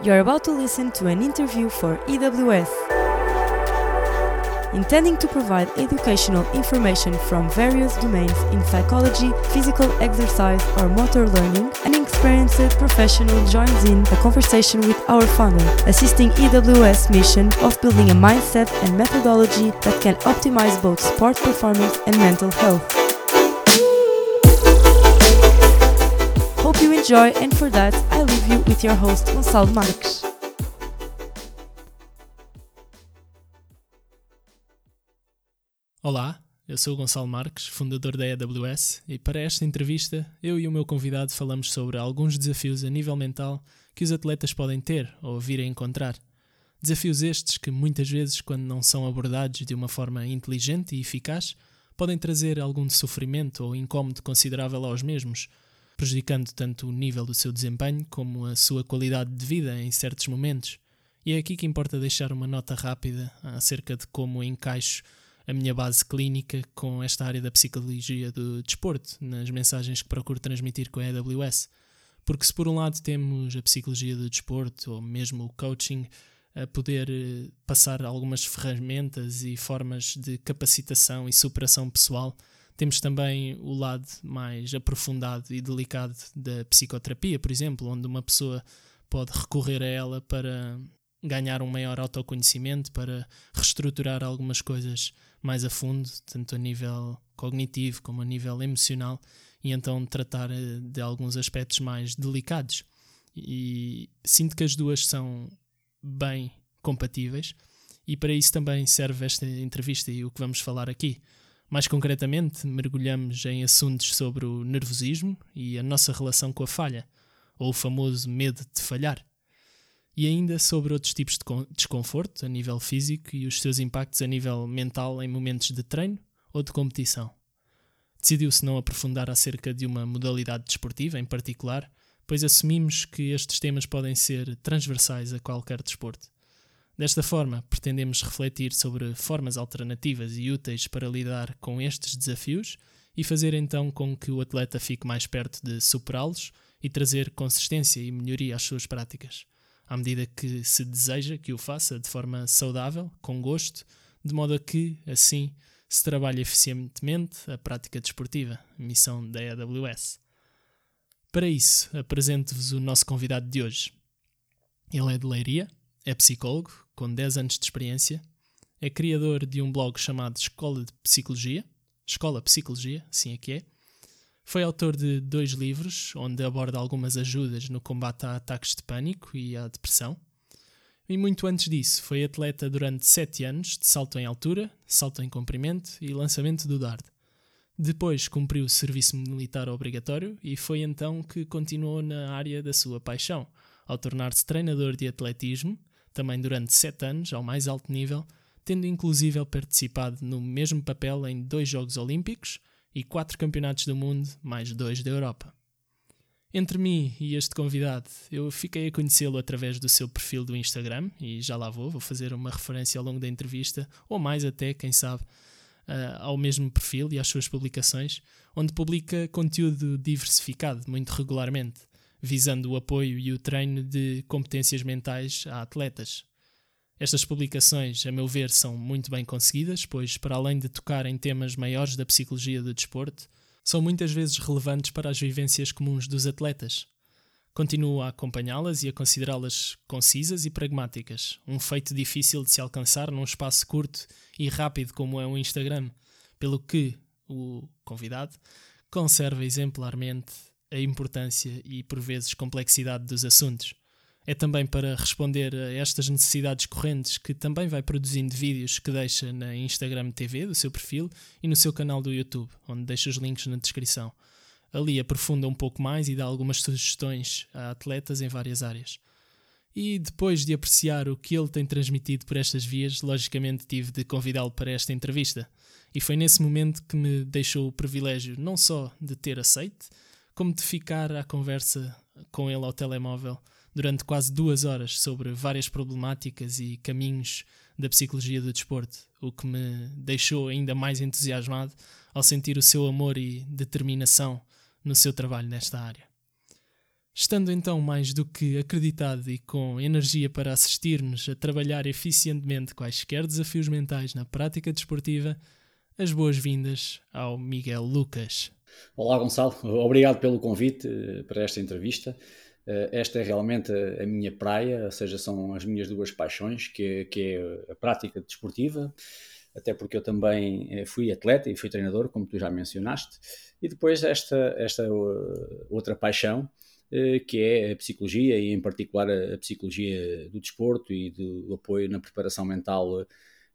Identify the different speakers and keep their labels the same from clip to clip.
Speaker 1: You're about to listen to an interview for EWS. Intending to provide educational information from various domains in psychology, physical exercise, or motor learning, an experienced professional joins in a conversation with our founder, assisting EWS mission of building a mindset and methodology that can optimize both sport performance and mental health. Hope you enjoy, and for that, I leave you with your host, Gonçalo Marques.
Speaker 2: Olá, eu sou o Gonçalo Marques, fundador da AWS, e para esta entrevista eu e o meu convidado falamos sobre alguns desafios a nível mental que os atletas podem ter ou vir a encontrar. Desafios estes que muitas vezes, quando não são abordados de uma forma inteligente e eficaz, podem trazer algum sofrimento ou incómodo considerável aos mesmos, prejudicando tanto o nível do seu desempenho como a sua qualidade de vida em certos momentos. E é aqui que importa deixar uma nota rápida acerca de como encaixo a minha base clínica com esta área da psicologia do desporto, nas mensagens que procuro transmitir com a AWS. Porque se por um lado temos a psicologia do desporto, ou mesmo o coaching, a poder eh, passar algumas ferramentas e formas de capacitação e superação pessoal, temos também o lado mais aprofundado e delicado da psicoterapia, por exemplo, onde uma pessoa pode recorrer a ela para ganhar um maior autoconhecimento, para reestruturar algumas coisas mais a fundo, tanto a nível cognitivo como a nível emocional, e então tratar eh, de alguns aspectos mais delicados. E sinto que as duas são bem compatíveis, e para isso também serve esta entrevista e o que vamos falar aqui. Mais concretamente, mergulhamos em assuntos sobre o nervosismo e a nossa relação com a falha, ou o famoso medo de falhar e ainda sobre outros tipos de desconforto a nível físico e os seus impactos a nível mental em momentos de treino ou de competição. Decidiu-se não aprofundar acerca de uma modalidade desportiva em particular, pois assumimos que estes temas podem ser transversais a qualquer desporto. Desta forma, pretendemos refletir sobre formas alternativas e úteis para lidar com estes desafios e fazer então com que o atleta fique mais perto de superá-los e trazer consistência e melhoria às suas práticas à medida que se deseja que o faça de forma saudável, com gosto, de modo a que, assim, se trabalhe eficientemente a prática desportiva, missão da AWS. Para isso, apresento-vos o nosso convidado de hoje. Ele é de Leiria, é psicólogo, com 10 anos de experiência, é criador de um blog chamado Escola de Psicologia, Escola Psicologia, assim é que é, foi autor de dois livros, onde aborda algumas ajudas no combate a ataques de pânico e à depressão. E muito antes disso, foi atleta durante sete anos de salto em altura, salto em comprimento e lançamento do dardo. Depois cumpriu o serviço militar obrigatório e foi então que continuou na área da sua paixão, ao tornar-se treinador de atletismo, também durante sete anos, ao mais alto nível, tendo inclusive participado no mesmo papel em dois Jogos Olímpicos e quatro campeonatos do mundo, mais dois da Europa. Entre mim e este convidado, eu fiquei a conhecê-lo através do seu perfil do Instagram, e já lá vou, vou fazer uma referência ao longo da entrevista, ou mais até, quem sabe, uh, ao mesmo perfil e às suas publicações, onde publica conteúdo diversificado muito regularmente, visando o apoio e o treino de competências mentais a atletas, estas publicações, a meu ver, são muito bem conseguidas, pois, para além de tocar em temas maiores da psicologia do desporto, são muitas vezes relevantes para as vivências comuns dos atletas. Continuo a acompanhá-las e a considerá-las concisas e pragmáticas, um feito difícil de se alcançar num espaço curto e rápido como é o Instagram, pelo que o convidado conserva exemplarmente a importância e, por vezes, complexidade dos assuntos é também para responder a estas necessidades correntes que também vai produzindo vídeos que deixa na Instagram TV do seu perfil e no seu canal do YouTube, onde deixa os links na descrição. Ali aprofunda um pouco mais e dá algumas sugestões a atletas em várias áreas. E depois de apreciar o que ele tem transmitido por estas vias, logicamente tive de convidá-lo para esta entrevista. E foi nesse momento que me deixou o privilégio não só de ter aceite, como de ficar à conversa com ele ao telemóvel durante quase duas horas sobre várias problemáticas e caminhos da psicologia do desporto, o que me deixou ainda mais entusiasmado ao sentir o seu amor e determinação no seu trabalho nesta área. Estando então mais do que acreditado e com energia para assistir-nos a trabalhar eficientemente quaisquer desafios mentais na prática desportiva, as boas-vindas ao Miguel Lucas.
Speaker 3: Olá, Gonçalo. Obrigado pelo convite eh, para esta entrevista. Eh, esta é realmente a minha praia, ou seja, são as minhas duas paixões, que é, que é a prática desportiva, até porque eu também eh, fui atleta e fui treinador, como tu já mencionaste, e depois esta, esta outra paixão, que é a psicologia e em particular a psicologia do desporto e do apoio na preparação mental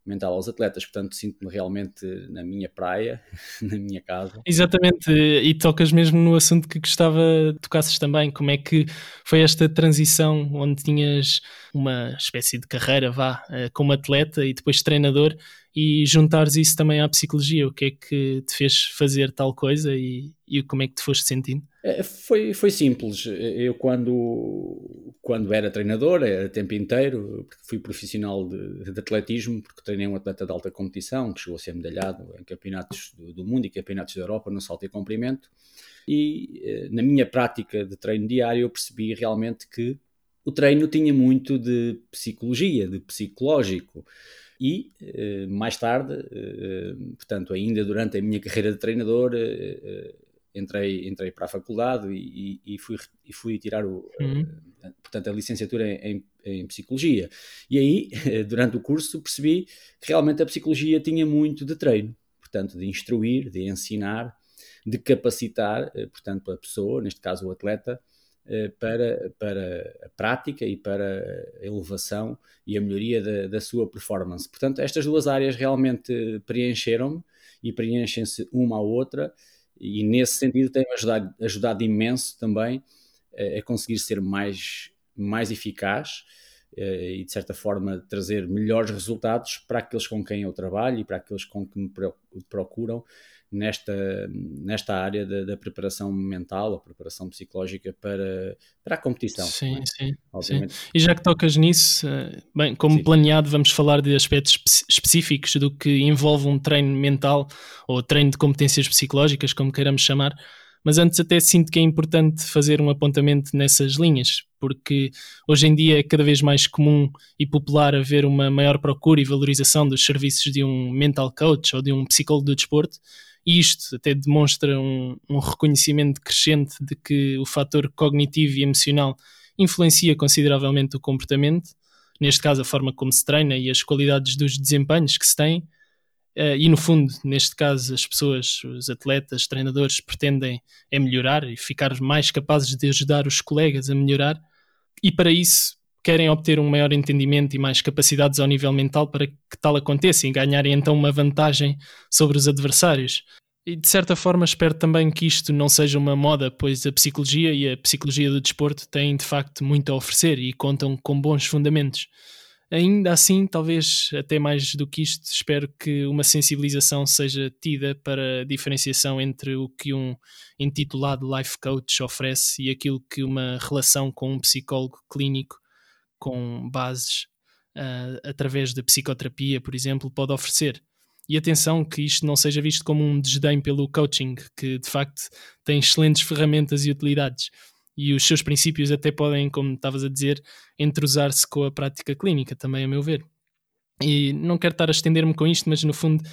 Speaker 3: mental aos atletas, portanto sinto-me realmente na minha praia, na minha casa.
Speaker 2: Exatamente, e tocas mesmo no assunto que gostava tocasses também, como é que foi esta transição onde tinhas uma espécie de carreira, vá, eh, como atleta e depois treinador, e juntares isso também à psicologia, o que é que te fez fazer tal coisa e, e como é que te foste sentindo?
Speaker 3: É, foi, foi simples. Eu, quando, quando era treinador, era tempo inteiro, fui profissional de, de, atletismo, porque treinei um atleta de alta competição que chegou a ser medalhado em campeonatos do, do mundo e campeonatos da Europa no salto e comprimento. E eh, na minha prática de treino diário, eu percebi realmente que o treino tinha muito de psicologia, de psicológico. E eh, mais tarde, eh, portanto, ainda durante a minha carreira de treinador, eh, entrei, entrei para a faculdade e, e, fui, e fui tirar o, uhum. portanto, a licenciatura em, em, Psicologia. E aí, durante o curso, percebi que realmente a Psicologia tinha muito de treino, portanto, de instruir, de ensinar, de capacitar, portanto, a pessoa, neste caso o atleta, eh, para, para a prática e para a elevação e a melhoria da, da sua performance. Portanto, estas duas áreas realmente preencheram-me e preenchem-se uma à outra, e nesse sentido tem-me ajudado, ajudado imenso também a, a conseguir ser mais, mais eficaz eh, e de certa forma trazer melhores resultados para aqueles com quem eu trabalho e para aqueles com que me procuram nesta, nesta área da, da, preparação mental ou preparação psicológica para, para a competição.
Speaker 2: Sim, é? sim, sim, E já que tocas nisso, eh, bem, como sim. planeado, vamos falar de aspectos específicos do que envolve um treino mental ou treino de competências psicológicas, como queiramos chamar. Mas antes até sinto que é importante fazer um apontamento nessas linhas, porque hoje em dia é cada vez mais comum e popular haver uma maior procura e valorização dos serviços de um mental coach ou de um psicólogo do desporto, isto até demonstra um, um reconhecimento crescente de que o fator cognitivo e emocional influencia consideravelmente o comportamento, neste caso a forma como se treina e as qualidades dos desempenhos que se tem. Uh, e no fundo, neste caso, as pessoas, os atletas, treinadores, pretendem é melhorar e ficar mais capazes de ajudar os colegas a melhorar, e para isso querem obter um maior entendimento e mais capacidades ao nível mental para que tal aconteça e ganharem então uma vantagem sobre os adversários. E de certa forma espero também que isto não seja uma moda, pois a psicologia e a psicologia do desporto têm de facto muito a oferecer e contam com bons fundamentos. Ainda assim, talvez até mais do que isto, espero que uma sensibilização seja tida para a diferenciação entre o que um intitulado life coach oferece e aquilo que uma relação com um psicólogo clínico com bases uh, através da psicoterapia, por exemplo, pode oferecer. E atenção que isto não seja visto como um desdém pelo coaching, que de facto tem excelentes ferramentas e utilidades. E os seus princípios até podem, como estavas a dizer, entrosar-se com a prática clínica, também a meu ver. E não quero estar a estender-me com isto, mas no fundo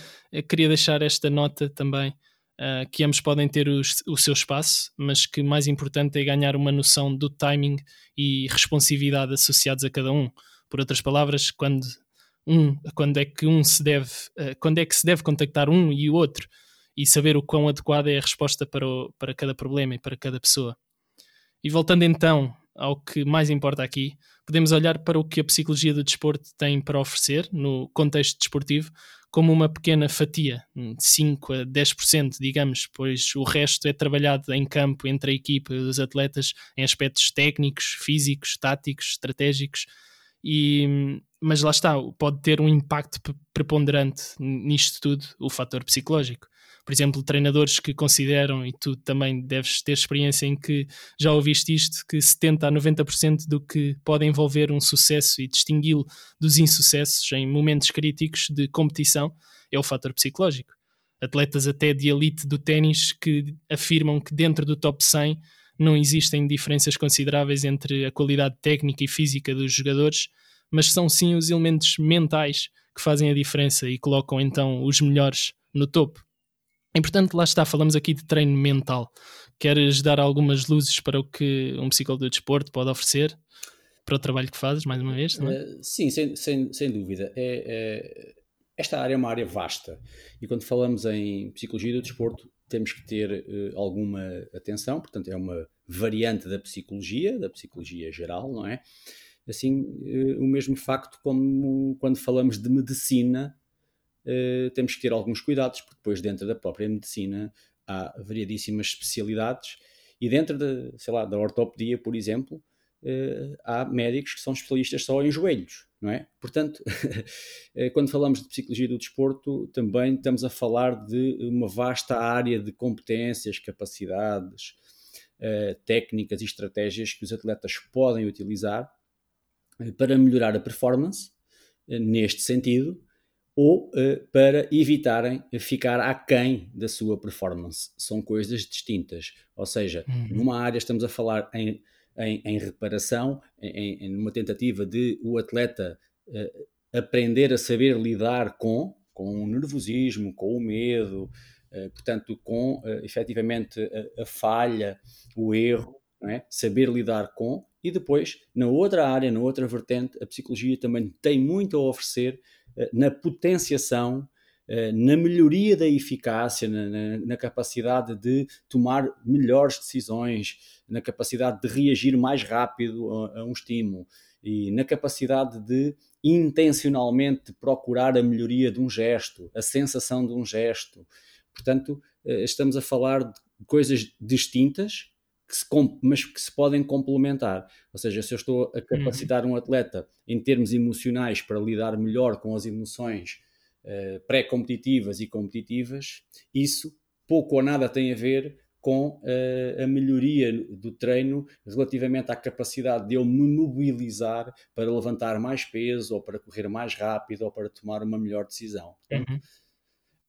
Speaker 2: queria deixar esta nota também uh, que ambos podem ter os, o seu espaço, mas que mais importante é ganhar uma noção do timing e responsividade associados a cada um. Por outras palavras, quando um, quando é que um se deve, uh, quando é que se deve contactar um e o outro e saber o quão adequada é a resposta para, o, para cada problema e para cada pessoa. E voltando então ao que mais importa aqui, podemos olhar para o que a psicologia do desporto tem para oferecer no contexto desportivo como uma pequena fatia, 5 a 10%, digamos, pois o resto é trabalhado em campo entre a equipa e os atletas em aspectos técnicos, físicos, táticos, estratégicos. E, mas lá está, pode ter um impacto preponderante nisto tudo, o fator psicológico por exemplo, treinadores que consideram, e tu também deves ter experiência em que já ouviste isto, que 70% a 90% do que pode envolver um sucesso e distingui-lo dos insucessos em momentos críticos de competição é o fator psicológico. Atletas até de elite do ténis que afirmam que dentro do top 100 não existem diferenças consideráveis entre a qualidade técnica e física dos jogadores, mas são sim os elementos mentais que fazem a diferença e colocam então os melhores no topo. E portanto, lá está, falamos aqui de treino mental. Queres dar algumas luzes para o que um psicólogo do desporto pode oferecer? Para o trabalho que fazes, mais uma vez?
Speaker 3: Uh, sim, sem, sem, sem dúvida. É, é, esta área é uma área vasta e quando falamos em psicologia do desporto temos que ter uh, alguma atenção, portanto, é uma variante da psicologia, da psicologia geral, não é? Assim, uh, o mesmo facto como quando falamos de medicina, uh, temos que ter alguns cuidados, porque depois dentro da própria medicina há variadíssimas especialidades e dentro de, sei lá, da ortopedia, por exemplo, uh, há médicos que são especialistas só em joelhos, não é? Portanto, eh, quando falamos de psicologia do desporto, também estamos a falar de uma vasta área de competências, capacidades, uh, técnicas e estratégias que os atletas podem utilizar para melhorar a performance, neste sentido, ou uh, para evitarem ficar aquém da sua performance. São coisas distintas. Ou seja, uhum. numa área estamos a falar em, em, em reparação, em, em, uma tentativa de o atleta uh, aprender a saber lidar com, com o nervosismo, com o medo, uh, portanto, com uh, efetivamente a, a falha, o erro, é? saber lidar com, e depois, na outra área, na outra vertente, a psicologia também tem muito a oferecer na potenciação, eh, na melhoria da eficácia, na, na, capacidade de tomar melhores decisões, na capacidade de reagir mais rápido a, a um estímulo e na capacidade de intencionalmente procurar a melhoria de um gesto, a sensação de um gesto. Portanto, eh, estamos a falar de coisas distintas, que se, mas que se podem complementar. Ou seja, se eu estou a uhum. capacitar um atleta em termos emocionais para lidar melhor com as emoções uh, pré-competitivas e competitivas, isso pouco ou nada tem a ver com uh, a melhoria do treino relativamente à capacidade de eu me mobilizar para levantar mais peso ou para correr mais rápido ou para tomar uma melhor decisão. Portanto,
Speaker 2: uhum.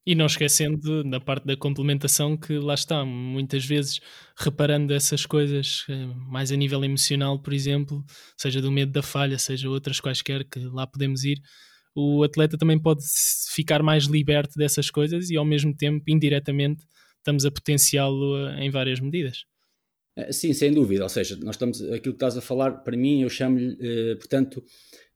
Speaker 2: E não esquecendo na parte da complementação que lá está, muitas vezes reparando essas coisas eh, mais a nível emocional, por exemplo, seja do medo da falha, seja outras quaisquer que lá podemos ir, o atleta também pode ficar mais liberto dessas coisas e ao mesmo tempo, indiretamente, estamos a potenciá-lo eh, em várias medidas.
Speaker 3: Eh, sim, sem dúvida. Ou seja, nós estamos, aquilo que estás a falar, para mim, eu chamo-lhe, eh, portanto,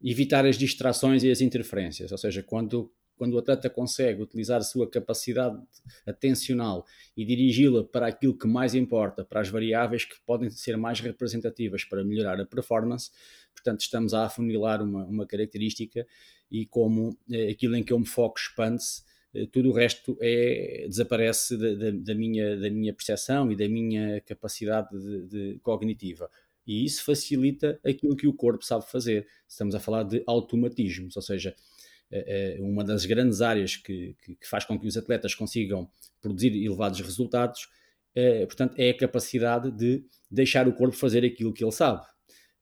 Speaker 3: evitar as distrações e as interferências. Ou seja, quando quando o atleta consegue utilizar a sua capacidade atencional e dirigi-la para aquilo que mais importa, para as variáveis que podem ser mais representativas para melhorar a performance, portanto, estamos a afunilar uma, uma característica e como eh, aquilo em que eu me foco expande-se, eh, tudo o resto é, desaparece da, da, da, minha, da minha percepção e da minha capacidade de, de cognitiva. E isso facilita aquilo que o corpo sabe fazer. Estamos a falar de automatismos, ou seja, uma das grandes áreas que, que, que, faz com que os atletas consigam produzir elevados resultados, é, portanto, é a capacidade de deixar o corpo fazer aquilo que ele sabe.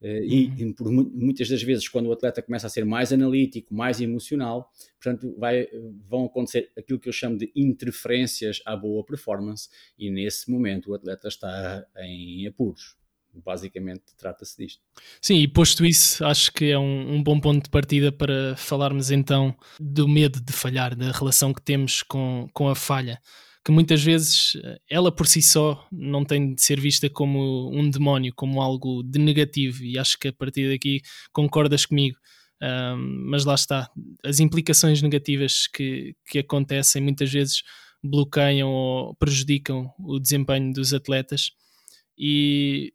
Speaker 3: E, uhum. e por muitas das vezes, quando o atleta começa a ser mais analítico, mais emocional, portanto, vai, vão acontecer aquilo que eu chamo de interferências à boa performance, e nesse momento o atleta está em apuros basicamente trata-se disto.
Speaker 2: Sim, e posto isso, acho que é um, um, bom ponto de partida para falarmos então do medo de falhar, da relação que temos com, com a falha, que muitas vezes eh, ela por si só não tem de ser vista como um demónio, como algo de negativo, e acho que a partir daqui concordas comigo. Um, mas lá está, as implicações negativas que, que acontecem muitas vezes bloqueiam ou prejudicam o desempenho dos atletas. E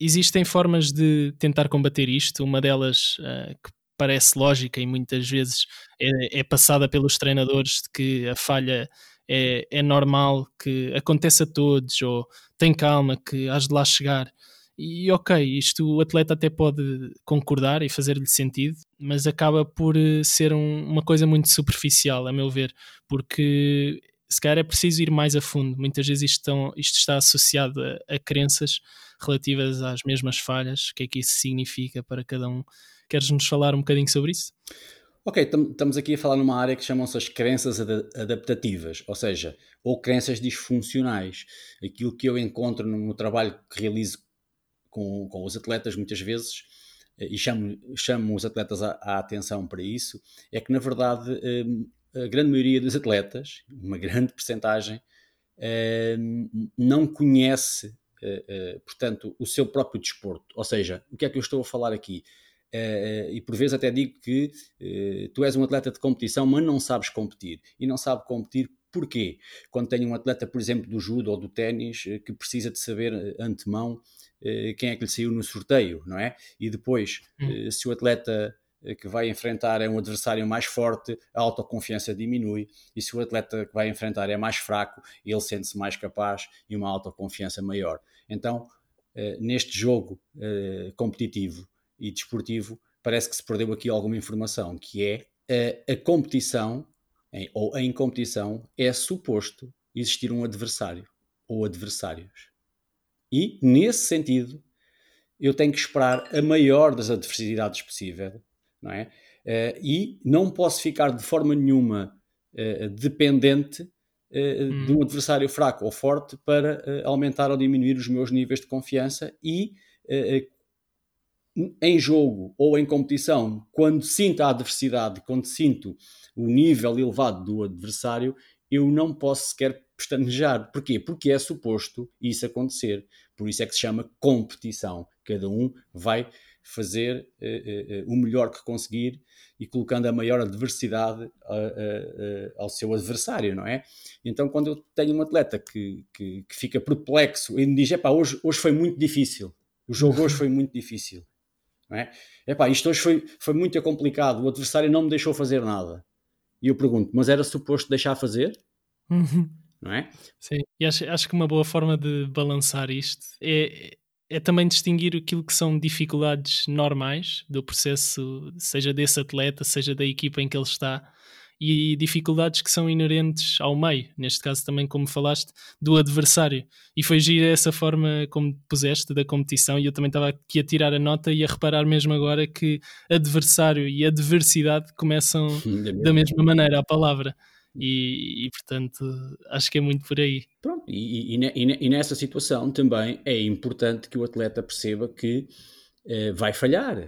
Speaker 2: existem formas de tentar combater isto. Uma delas, uh, que parece lógica e muitas vezes é, é, passada pelos treinadores de que a falha é, é normal, que acontece a todos, ou tem calma, que has de lá chegar. E ok, isto o atleta até pode concordar e fazer-lhe sentido, mas acaba por eh, ser um, uma coisa muito superficial, a meu ver, porque se calhar é preciso ir mais a fundo. Muitas vezes isto, estão, isto está associado a, a, crenças relativas às mesmas falhas. O que é que isso significa para cada um? Queres-nos falar um bocadinho sobre isso?
Speaker 3: Ok, estamos aqui a falar numa área que chamam-se as crenças ad adaptativas, ou seja, ou crenças disfuncionais. Aquilo que eu encontro no trabalho que realizo com, com os atletas muitas vezes, eh, e chamo, chamo os atletas à, atenção para isso, é que na verdade hum, a grande maioria dos atletas, uma grande percentagem, hum, não conhece, eh, eh, portanto, o seu próprio desporto. Ou seja, o que é que eu estou a falar aqui? e por vezes até digo que tu és um atleta de competição, mas não sabes competir. E não sabe competir Porquê? Quando tenho um atleta, por exemplo, do judo ou do ténis, que precisa de saber antemão quem é que lhe saiu no sorteio, não é? E depois, hum. se o atleta que vai enfrentar é um adversário mais forte, a autoconfiança diminui, e se o atleta que vai enfrentar é mais fraco, ele sente-se mais capaz e uma autoconfiança maior. Então, neste jogo competitivo e desportivo, parece que se perdeu aqui alguma informação, que é a competição, ou em competição, é suposto existir um adversário ou adversários. E, nesse sentido, eu tenho que esperar a maior das adversidades possível, não é? Uh, e não posso ficar de forma nenhuma uh, dependente uh, de um adversário fraco ou forte para aumentar ou diminuir os meus níveis de confiança e em jogo ou em competição, quando sinto a adversidade, quando sinto o nível elevado do adversário, eu não posso sequer pestanejar. Porquê? Porque é suposto isso acontecer. Por isso é que se chama competição. Cada um vai fazer uh, uh, o melhor que conseguir e colocando a maior adversidade ao seu adversário, não é? Então, quando eu tenho um atleta que, que, que fica perplexo e me diz: Epá, hoje, hoje foi muito difícil, o jogo hoje foi muito difícil, não é? Epá, isto hoje foi, foi muito complicado, o adversário não me deixou fazer nada. E eu pergunto: Mas era suposto deixar fazer?
Speaker 2: Uhum
Speaker 3: não é?
Speaker 2: Sim, e acho, acho que uma boa forma de balançar isto é, é também distinguir aquilo que são dificuldades normais do processo, seja desse atleta, seja da equipa em que ele está, e dificuldades que são inerentes ao meio, neste caso também, como falaste, do adversário. E foi giro essa forma como puseste da competição, e eu também estava aqui a tirar a nota e a reparar mesmo agora que adversário e adversidade começam da mesma maneira a palavra. E, e, portanto acho que é muito por aí.
Speaker 3: Pronto, e, e, e, nessa situação também é importante que o atleta perceba que uh, vai falhar.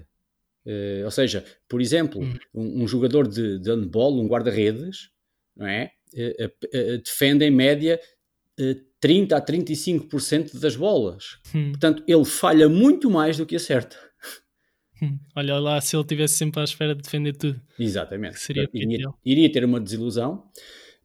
Speaker 3: Uh, ou seja, por exemplo, hum. um, um, jogador de, de handball, um guarda-redes, não é? Uh, defende em média 30 a 35% das bolas. Hum. Portanto, ele falha muito mais do que acerta.
Speaker 2: Olha lá se ele estivesse sempre à espera de defender tudo.
Speaker 3: Exatamente. Seria iria, iria, ter uma desilusão.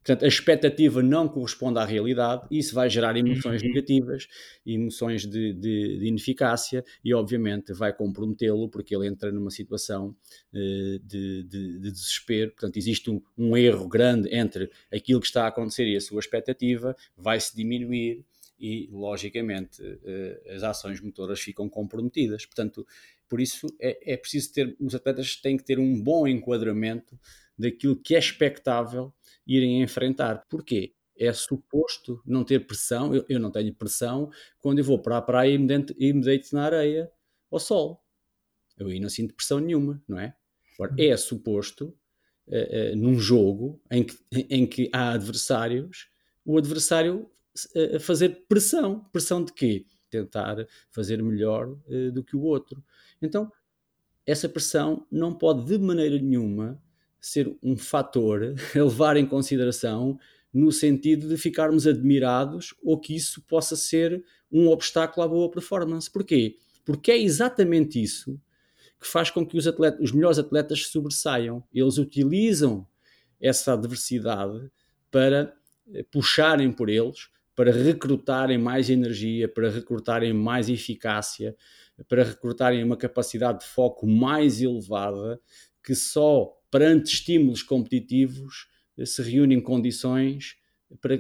Speaker 3: Portanto, a expectativa não corresponde à realidade e isso vai gerar emoções uhum. negativas, emoções de, de, de, ineficácia e, obviamente, vai comprometê-lo porque ele entra numa situação uh, de, de, desespero. Portanto, existe um, um erro grande entre aquilo que está a acontecer e a sua expectativa, vai-se diminuir e, logicamente, uh, as ações motoras ficam comprometidas. Portanto, por isso é, é preciso ter, os atletas têm que ter um bom enquadramento daquilo que é expectável irem enfrentar. Porquê? É suposto não ter pressão, eu, eu não tenho pressão quando eu vou para a praia e me, deito, e me deito na areia ao sol. Eu aí não sinto pressão nenhuma, não é? Agora, uhum. é suposto, uh, uh, num jogo em que, em que há adversários, o adversário uh, fazer pressão. Pressão de quê? Tentar fazer melhor do que o outro. Então, essa pressão não pode de maneira nenhuma ser um fator a levar em consideração no sentido de ficarmos admirados ou que isso possa ser um obstáculo à boa performance. Porquê? Porque é exatamente isso que faz com que os, atletas, os melhores atletas sobressaiam. Eles utilizam essa adversidade para eh, puxarem por eles, para recrutarem mais energia, para recrutarem mais eficácia, para recrutarem uma capacidade de foco mais elevada, que só perante estímulos competitivos eh, se reúnem condições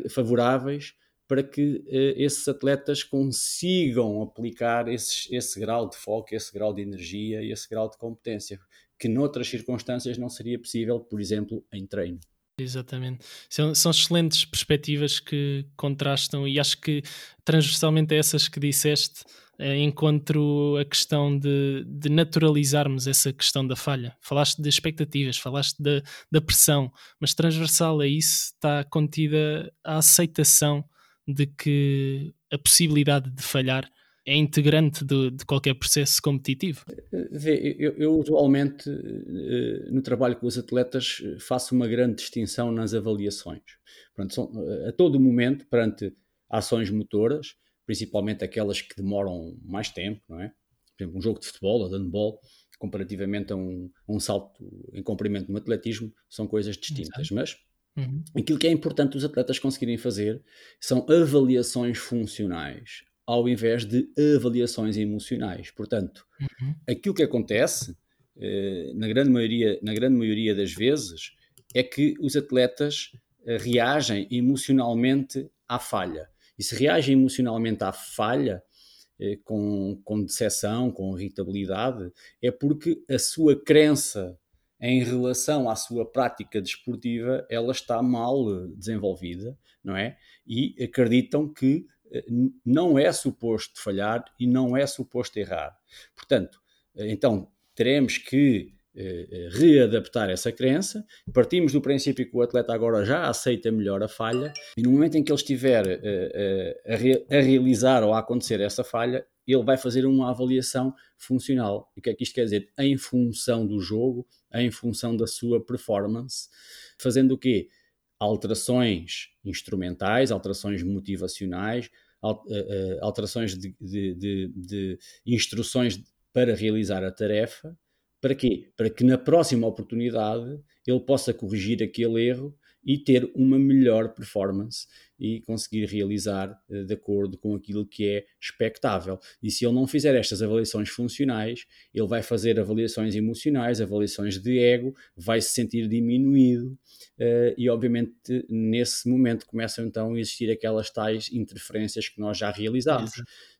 Speaker 3: favoráveis para que eh, esses atletas consigam aplicar esse, esse grau de foco, esse grau de energia e esse grau de competência, que noutras circunstâncias não seria possível, por exemplo, em treino.
Speaker 2: Exatamente. São, são excelentes perspectivas que contrastam e acho que transversalmente a essas que disseste eh, encontro a questão de, de, naturalizarmos essa questão da falha. Falaste de expectativas, falaste da, da pressão, mas transversal a isso está contida a aceitação de que a possibilidade de falhar é integrante de, de qualquer processo competitivo?
Speaker 3: Vê, eu, eu, usualmente eh, no trabalho com os atletas faço uma grande distinção nas avaliações. Pronto, são, a todo momento, perante ações motoras, principalmente aquelas que demoram mais tempo, não é? Por exemplo, um jogo de futebol ou de handball, comparativamente a um, a um salto em comprimento no atletismo, são coisas distintas. Exato. Mas uhum. aquilo que é importante os atletas conseguirem fazer são avaliações funcionais ao invés de avaliações emocionais. Portanto, uhum. aquilo que acontece, eh, na, grande maioria, na grande maioria das vezes, é que os atletas eh, reagem emocionalmente à falha. E se reagem emocionalmente à falha, eh, com, com decepção, com irritabilidade, é porque a sua crença em relação à sua prática desportiva, ela está mal desenvolvida, não é? E acreditam que não é suposto falhar e não é suposto errar. Portanto, então teremos que eh, eh, readaptar essa crença. Partimos do princípio que o atleta agora já aceita melhor a falha e no momento em que ele estiver eh, a, re a realizar ou a acontecer essa falha, ele vai fazer uma avaliação funcional. O que é que isto quer dizer? Em função do jogo, em função da sua performance, fazendo o quê? Alterações instrumentais, alterações motivacionais, eh, eh, alterações de, de, de, de instruções para realizar a tarefa. Para quê? Para que na próxima oportunidade ele possa corrigir aquele erro e ter uma melhor performance e conseguir realizar uh, de acordo com aquilo que é expectável. E se ele não fizer estas avaliações funcionais, ele vai fazer avaliações emocionais, avaliações de ego, vai se sentir diminuído uh, e, obviamente, nesse momento começam então a existir aquelas tais interferências que nós já realizámos.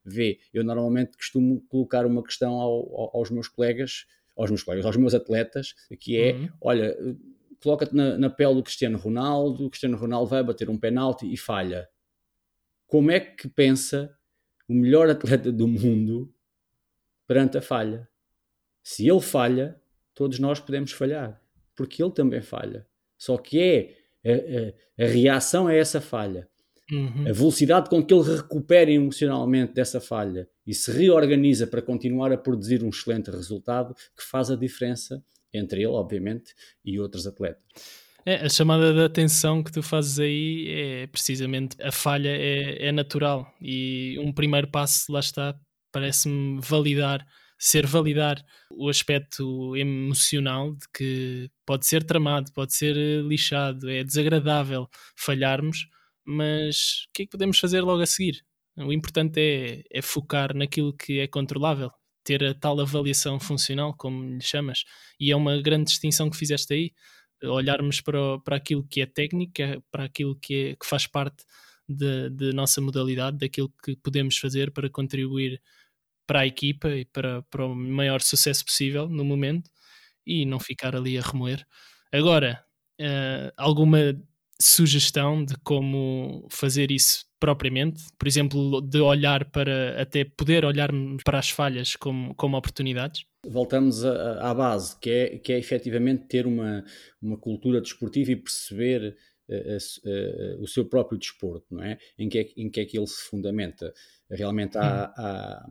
Speaker 3: Vê, eu normalmente costumo colocar uma questão ao, aos meus colegas, aos meus colegas, aos meus atletas, que é, uhum. olha coloca-te na, na, pele do Cristiano Ronaldo, o Cristiano Ronaldo vai bater um penalti e falha. Como é que pensa o melhor atleta do mundo perante a falha? Se ele falha, todos nós podemos falhar, porque ele também falha. Só que é a, a, a reação a essa falha, uhum. a velocidade com que ele recupera emocionalmente dessa falha e se reorganiza para continuar a produzir um excelente resultado que faz a diferença entre ele, obviamente, e outros atletas.
Speaker 2: É, a chamada de atenção que tu fazes aí é precisamente a falha é, é natural e um primeiro passo, lá está, parece-me validar, ser validar o aspecto emocional de que pode ser tramado, pode ser eh, lixado, é desagradável falharmos, mas o que é que podemos fazer logo a seguir? O importante é, é focar naquilo que é controlável, ter a tal avaliação funcional, como lhe chamas, e é uma grande distinção que fizeste aí, olharmos para, para aquilo que é técnica, para aquilo que, é, que faz parte da nossa modalidade, daquilo que podemos fazer para contribuir para a equipa e para, para o maior sucesso possível no momento e não ficar ali a remoer. Agora, uh, alguma sugestão de como fazer isso propriamente, por exemplo, de olhar para até poder olhar para as falhas como, como oportunidades?
Speaker 3: Voltamos à base, que é, que é efetivamente ter uma, uma cultura desportiva e perceber uh, uh, o seu próprio desporto, não é? Em que é, em que, é que ele se fundamenta. Realmente há, há,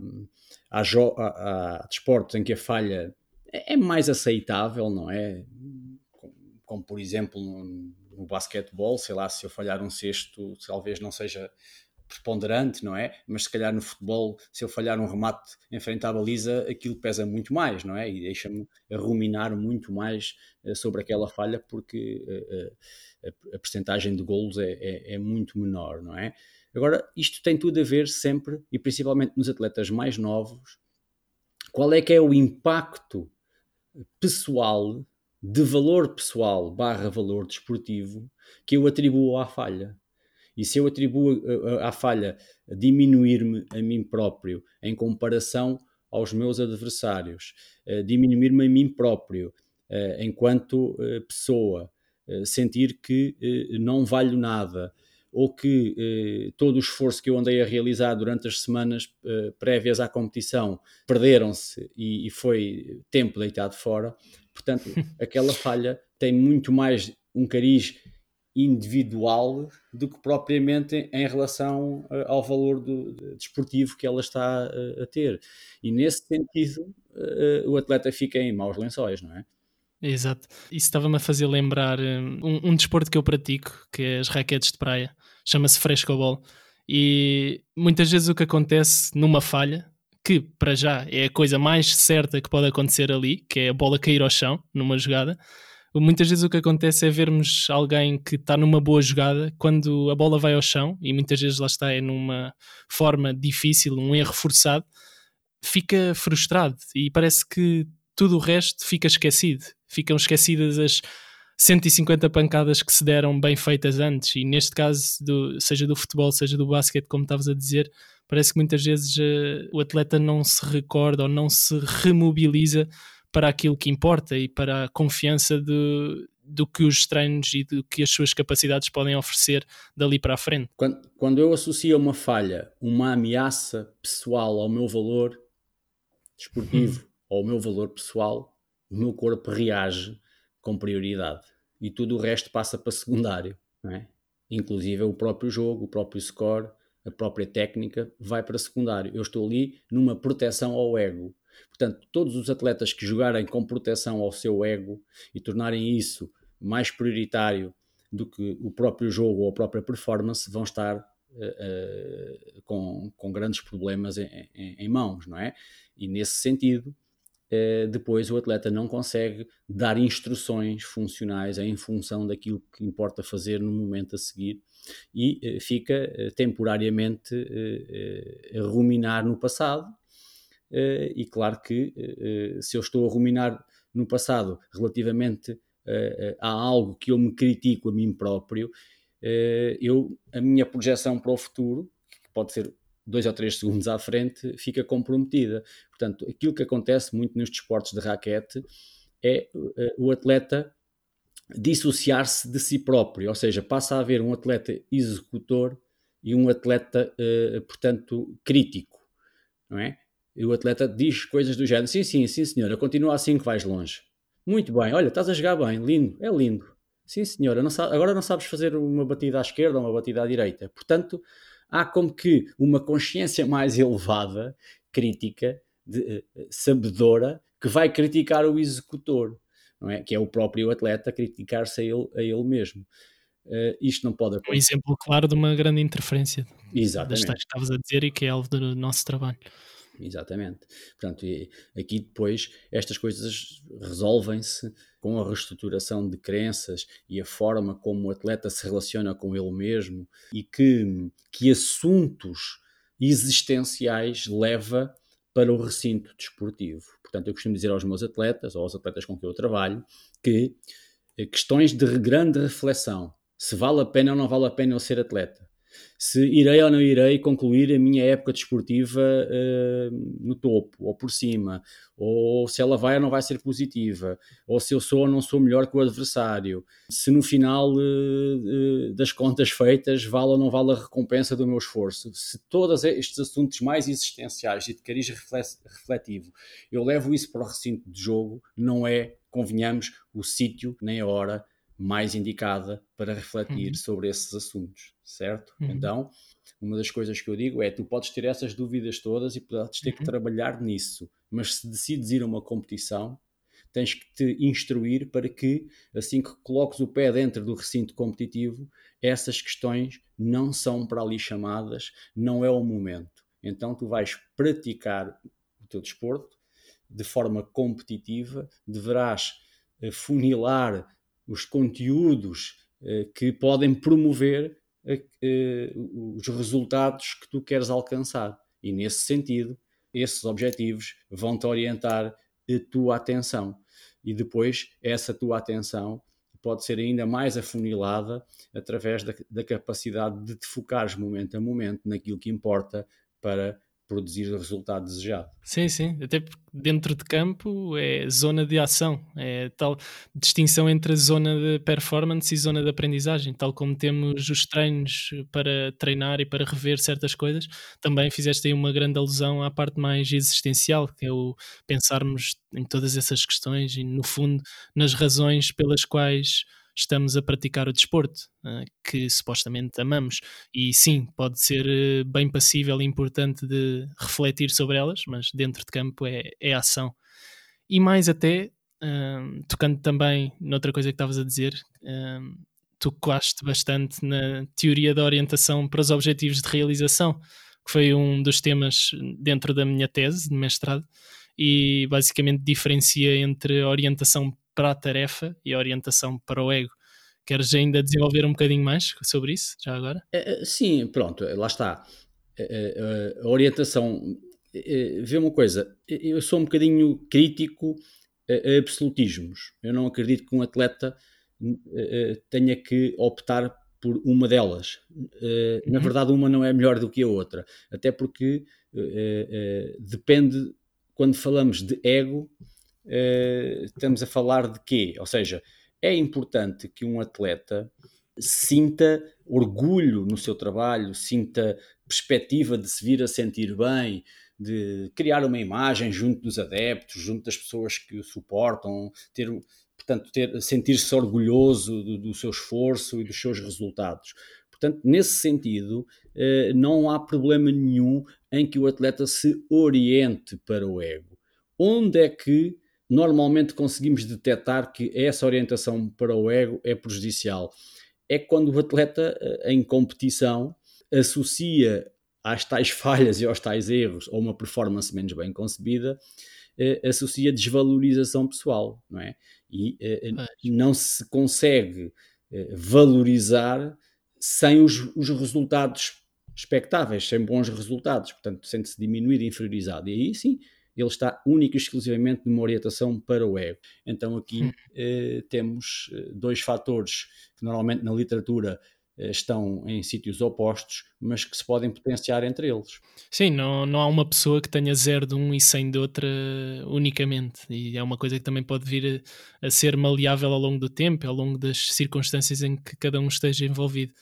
Speaker 3: há, há, há desportos em que a falha é, é mais aceitável, não é? Como, como por exemplo, no basquetebol, sei lá, se eu falhar um cesto, talvez não seja preponderante, não é? Mas se calhar no futebol, se eu falhar um remate em frente à baliza, aquilo pesa muito mais, não é? E deixa-me ruminar muito mais uh, sobre aquela falha porque uh, uh, a, percentagem de golos é, é, é, muito menor, não é? Agora, isto tem tudo a ver sempre, e principalmente nos atletas mais novos, qual é que é o impacto pessoal de valor pessoal barra valor desportivo que eu atribuo à falha. E se eu atribuo eh, eh, à falha diminuir-me a mim próprio em comparação aos meus adversários, diminuir-me a mim próprio enquanto pessoa, sentir que não valho nada ou que eh, todo o esforço que eu andei a realizar durante as semanas eh, prévias à competição perderam-se e, foi tempo deitado fora. Portanto, aquela falha tem muito mais um cariz individual do que propriamente em relação uh, ao valor do, de, desportivo que ela está uh, a ter. E nesse sentido, uh, o atleta fica em maus lençóis, não é?
Speaker 2: Exato. Isso estava-me a fazer lembrar um, um, desporto que eu pratico, que é as raquetes de praia chama-se frescobol. E muitas vezes o que acontece numa falha, que para já é a coisa mais certa que pode acontecer ali, que é a bola cair ao chão numa jogada. Muitas vezes o que acontece é vermos alguém que está numa boa jogada quando a bola vai ao chão, e muitas vezes lá está, é numa forma difícil, um erro forçado, fica frustrado e parece que tudo o resto fica esquecido. Ficam esquecidas as 150 pancadas que se deram bem feitas antes, e neste caso, do, seja do futebol, seja do basquete, como estavas a dizer, parece que muitas vezes uh, o atleta não se recorda ou não se remobiliza para aquilo que importa e para a confiança de, do que os treinos e do que as suas capacidades podem oferecer dali para a frente.
Speaker 3: Quando, quando eu associo uma falha, uma ameaça pessoal ao meu valor desportivo, hum. ou ao meu valor pessoal, o meu corpo reage com prioridade e tudo o resto passa para secundário, é? Inclusive o próprio jogo, o próprio score, a própria técnica vai para secundário. Eu estou ali numa proteção ao ego. Portanto, todos os atletas que jogarem com proteção ao seu ego e tornarem isso mais prioritário do que o próprio jogo ou a própria performance vão estar uh, uh, com, com grandes problemas em, em, em mãos, não é? E nesse sentido, eh, depois o atleta não consegue dar instruções funcionais em função daquilo que importa fazer no momento a seguir e eh, fica eh, temporariamente a ruminar no passado. E claro que se eu estou a ruminar no passado relativamente a algo que eu me critico a mim próprio, eu, a minha projeção para o futuro, que pode ser dois ou três segundos à frente, fica comprometida. Portanto, aquilo que acontece muito nos desportos de raquete é o atleta dissociar-se de si próprio, ou seja, passa a haver um atleta executor e um atleta, uh, portanto, crítico, não é? E o atleta diz coisas do género: sim, sim, sim, senhora, continua assim que vais longe. Muito bem, olha, estás a jogar bem, lindo, é lindo. Sim, senhora, não agora não sabes fazer uma batida à esquerda ou uma batida à direita. Portanto, há como que uma consciência mais elevada, crítica, de, uh, sabedora, que vai criticar o executor, não é? que é o próprio atleta criticar-se a ele, a ele mesmo. Uh, isto não pode
Speaker 2: acontecer. Um exemplo claro de uma grande interferência
Speaker 3: Exatamente.
Speaker 2: das que estavas a dizer e que é alvo do nosso trabalho.
Speaker 3: Exatamente. Portanto, aqui depois estas coisas resolvem-se com a reestruturação de crenças e a forma como o atleta se relaciona com ele mesmo e que, que assuntos existenciais leva para o recinto desportivo. Portanto, eu costumo dizer aos meus atletas, ou aos atletas com quem eu trabalho, que eh, questões de grande reflexão, se vale a pena ou não vale a pena eu ser atleta, se irei ou não irei concluir a minha época desportiva uh, no topo ou por cima, ou se ela vai ou não vai ser positiva, ou se eu sou ou não sou melhor que o adversário, se no final uh, uh, das contas feitas vale ou não vale a recompensa do meu esforço, se todos estes assuntos mais existenciais e de cariz refletivo eu levo isso para o recinto de jogo, não é, convenhamos, o sítio nem a hora mais indicada para refletir uhum. sobre esses assuntos, certo? Uhum. Então, uma das coisas que eu digo é: tu podes ter essas dúvidas todas e podes ter uhum. que trabalhar nisso, mas se decides ir a uma competição, tens que te instruir para que, assim que coloques o pé dentro do recinto competitivo, essas questões não são para ali chamadas, não é o momento. Então, tu vais praticar o teu desporto de forma competitiva, deverás eh, funilar os conteúdos uh, que podem promover os resultados que tu queres alcançar. E nesse sentido, esses objetivos vão-te orientar a tua atenção. E depois, essa tua atenção pode ser ainda mais afunilada através da, da capacidade de te focares momento a momento naquilo que importa para produzir o resultado desejado.
Speaker 2: Sim, sim, até porque dentro de campo é zona de ação, é tal distinção entre a zona de performance e zona de aprendizagem, tal como temos os treinos para treinar e para rever certas coisas, também fizeste aí uma grande alusão à parte mais existencial, que é o pensarmos em todas essas questões e no fundo nas razões pelas quais estamos a praticar o desporto, uh, que supostamente amamos. E sim, pode ser uh, bem passível e importante de refletir sobre elas, mas dentro de campo é, é ação. E mais até, uh, tocando também noutra coisa que estavas a dizer, tocaste bastante na teoria da orientação para os objetivos de realização, que foi um dos temas dentro da minha tese de mestrado, e basicamente diferencia entre orientação para a tarefa e a orientação para o ego. Queres ainda desenvolver um bocadinho mais sobre isso, já agora?
Speaker 3: É, é sim, pronto, lá está. A orientação. Vê uma coisa, eu sou um bocadinho crítico a absolutismos. Eu não acredito que um atleta tenha que optar por uma delas. Na uhum. verdade, uma não é melhor do que a outra, até porque depende, quando falamos de ego, uh, estamos a falar de quê? Ou seja, é importante que um atleta sinta orgulho no seu trabalho, sinta perspectiva de se vir a sentir bem, de criar uma imagem junto dos adeptos, junto das pessoas que o suportam, ter, portanto, ter, sentir-se orgulhoso do, do, seu esforço e dos seus resultados. Portanto, nesse sentido, eh, não há problema nenhum em que o atleta se oriente para o ego. Onde é que normalmente conseguimos detectar que essa orientação para o ego é prejudicial. É quando o atleta eh, em competição associa às tais falhas e aos tais erros ou uma performance menos bem concebida, eh, associa desvalorização pessoal, não é? E eh, não se consegue valorizar sem os, os resultados expectáveis, sem bons resultados, portanto, sente-se diminuído, inferiorizado. E aí sim, ele está único e exclusivamente numa orientação para o ego. Então aqui hum. eh, temos eh, dois fatores que normalmente na literatura eh, estão em sítios opostos, mas que se podem potenciar entre eles.
Speaker 2: Sim, não, não há uma pessoa que tenha zero de um e 100 de outra unicamente, e é uma coisa que também pode vir a, a ser maleável ao longo do tempo, ao longo das circunstâncias em que cada um esteja envolvido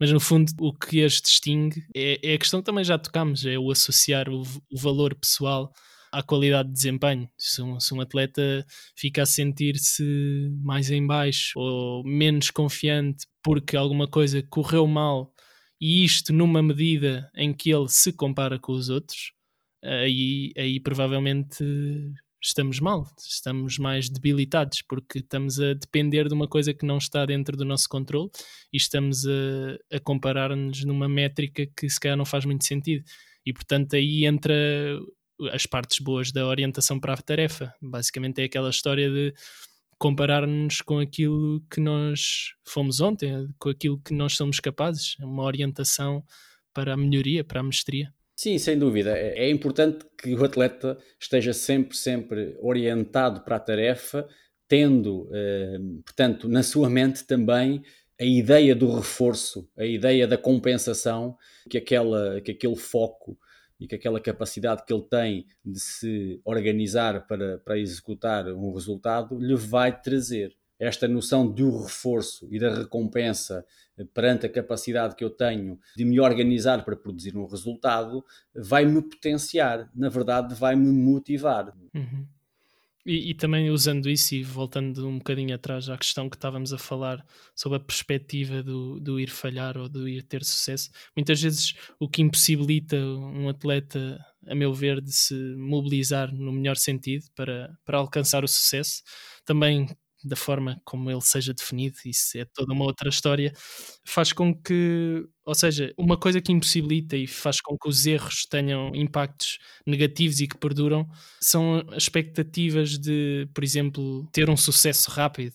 Speaker 2: mas no fundo o que as distingue é, é, a questão que também já tocámos, é o associar o, o valor pessoal à qualidade de desempenho. Se um, se um atleta fica a sentir-se mais em baixo ou menos confiante porque alguma coisa correu mal e isto numa medida em que ele se compara com os outros, aí, aí provavelmente estamos mal, estamos mais debilitados porque estamos a depender de uma coisa que não está dentro do nosso controle e estamos a, a comparar-nos numa métrica que se calhar não faz muito sentido. E portanto aí entra as partes boas da orientação para a tarefa. Basicamente é aquela história de comparar-nos com aquilo que nós fomos ontem, com aquilo que nós somos capazes, é uma orientação para a melhoria, para a mestria.
Speaker 3: Sim, sem dúvida. É, é importante que o atleta esteja sempre, sempre orientado para a tarefa, tendo, eh, portanto, na sua mente também a ideia do reforço, a ideia da compensação, que, aquela, que aquele foco e que aquela capacidade que ele tem de se organizar para, para executar um resultado lhe vai trazer esta noção do reforço e da recompensa perante a capacidade que eu tenho de me organizar para produzir um resultado, vai-me potenciar, na verdade, vai-me motivar.
Speaker 2: Uhum. E, e, também usando isso e voltando um bocadinho atrás à questão que estávamos a falar sobre a perspectiva do, do ir falhar ou do ir ter sucesso, muitas vezes o que impossibilita um atleta, a meu ver, de se mobilizar no melhor sentido para, para alcançar o sucesso, também da forma como ele seja definido, isso é toda uma outra história, faz com que, ou seja, uma coisa que impossibilita e faz com que os erros tenham impactos negativos e que perduram são as expectativas de, por exemplo, ter um sucesso rápido,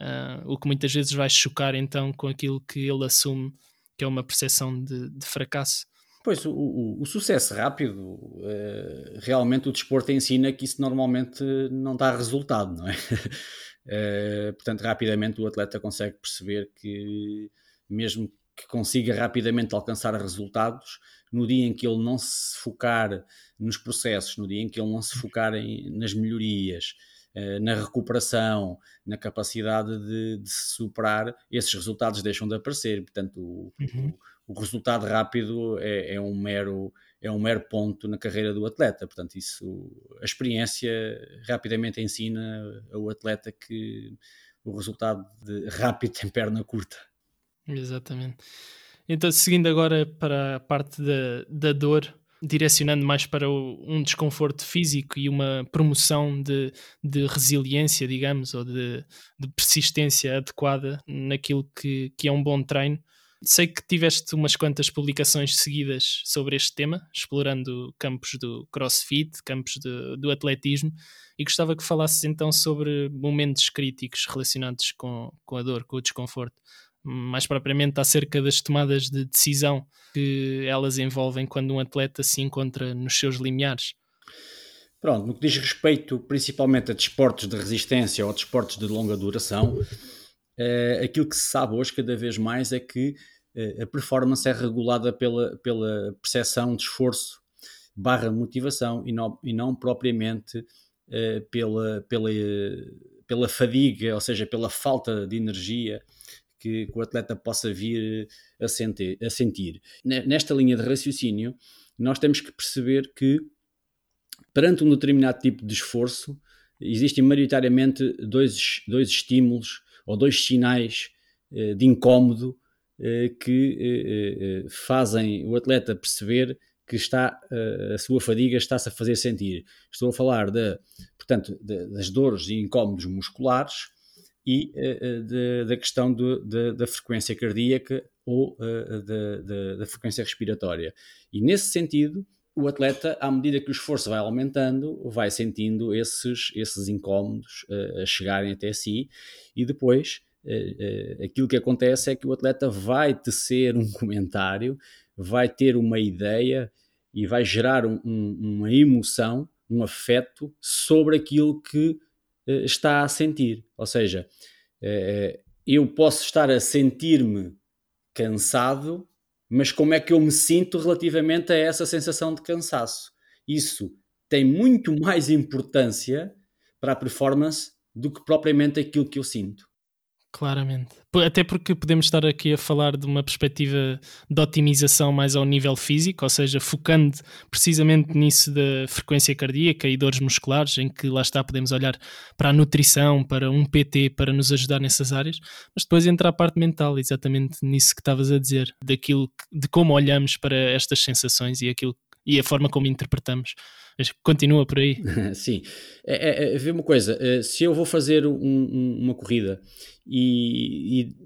Speaker 2: uh, o que muitas vezes vai chocar então com aquilo que ele assume que é uma percepção de, de fracasso.
Speaker 3: Pois, o, o, o, sucesso rápido, uh, realmente o desporto ensina que isso normalmente não dá resultado, não é? Uh, portanto, rapidamente o atleta consegue perceber que, mesmo que consiga rapidamente alcançar resultados, no dia em que ele não se focar nos processos, no dia em que ele não se focar em, nas melhorias, eh, na recuperação, na capacidade de, de, se superar, esses resultados deixam de aparecer. Portanto, o, uhum. o, o resultado rápido é, é, um mero, é um mero ponto na carreira do atleta. Portanto, isso, a experiência rapidamente ensina ao atleta que o resultado de rápido tem perna curta.
Speaker 2: Exatamente. Então, seguindo agora para a parte da, da dor, direcionando mais para o, um desconforto físico e uma promoção de, de resiliência, digamos, ou de, de persistência adequada naquilo que, que é um bom treino. Sei que tiveste umas quantas publicações seguidas sobre este tema, explorando campos do crossfit, campos do, do atletismo, e gostava que falasses então sobre momentos críticos relacionados com, com a dor, com o desconforto mais propriamente acerca das tomadas de decisão que elas envolvem quando um atleta se encontra nos seus limiares.
Speaker 3: Pronto, no que diz respeito principalmente a desportos de resistência ou desportos de longa duração, eh, aquilo que se sabe hoje cada vez mais é que a performance é regulada pela, pela percepção de esforço barra motivação e não, e não propriamente eh, pela, pela, pela fadiga, ou seja, pela falta de energia que, que o atleta possa vir a sentir, a sentir. Nesta linha de raciocínio, nós temos que perceber que, perante um determinado tipo de esforço, existem maioritariamente dois, dois estímulos ou dois sinais eh, de incómodo eh, que eh, fazem o atleta perceber que está a sua fadiga está-se a fazer sentir. Estou a falar de, portanto, de, das dores e incómodos musculares, e uh, da questão de, da frequência cardíaca ou da, frequência respiratória. E nesse sentido, o atleta, à medida que o esforço vai aumentando, vai sentindo esses, esses incómodos a chegarem até si e depois aquilo que acontece é que o atleta vai tecer um comentário, vai ter uma ideia e vai gerar um, um, uma emoção, um afeto sobre aquilo que eh, está a sentir. Ou seja, eh, eu posso estar a sentir-me cansado, mas como é que eu me sinto relativamente a essa sensação de cansaço? Isso tem muito mais importância para a performance do que propriamente aquilo que eu sinto.
Speaker 2: Claramente. Até porque podemos estar aqui a falar de uma perspectiva de otimização mais ao nível físico, ou seja, focando precisamente nisso da frequência cardíaca e dores musculares, em que lá está, podemos olhar para a nutrição, para um PT, para nos ajudar nessas áreas, mas depois entra a parte mental, exatamente nisso que estavas a dizer, daquilo de como olhamos para estas sensações e aquilo e a forma como interpretamos. Mas continua por aí.
Speaker 3: Sim. É, é, é, vê uma coisa, eh, se eu vou fazer um, um, uma corrida e, e,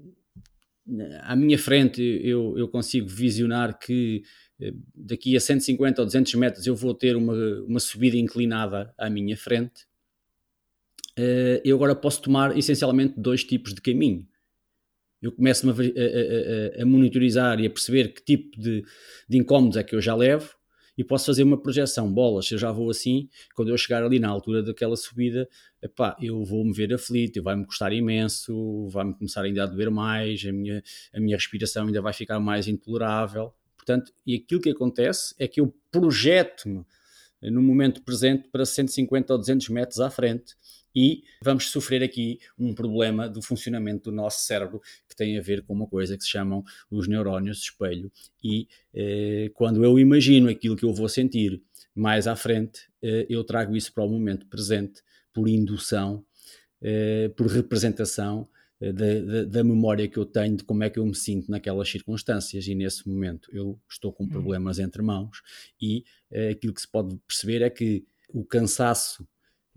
Speaker 3: à minha frente eu, eu consigo visionar que eh, daqui a 150 ou 200 metros eu vou ter uma, uma subida inclinada à minha frente, eh, eu agora posso tomar essencialmente dois tipos de caminho. Eu começo a, a, a, a monitorizar e a perceber que tipo de, de incómodos é que eu já levo e posso fazer uma projeção. Bolas, se eu já vou assim, quando eu chegar ali na altura daquela subida, epá, eu vou-me ver aflito, vai-me custar imenso, vai-me começar ainda a doer mais, a minha, a minha respiração ainda vai ficar mais intolerável. Portanto, e aquilo que acontece é que eu projeto-me no momento presente para 150 ou 200 metros à frente e vamos sofrer aqui um problema do funcionamento do nosso cérebro que tem a ver com uma coisa que se chamam os neurónios de espelho e eh, quando eu imagino aquilo que eu vou sentir mais à frente, eh, eu trago isso para o momento presente por indução, eh, por representação eh, da, da, da, memória que eu tenho de como é que eu me sinto naquelas circunstâncias e nesse momento eu estou com hum. problemas entre mãos e eh, aquilo que se pode perceber é que o cansaço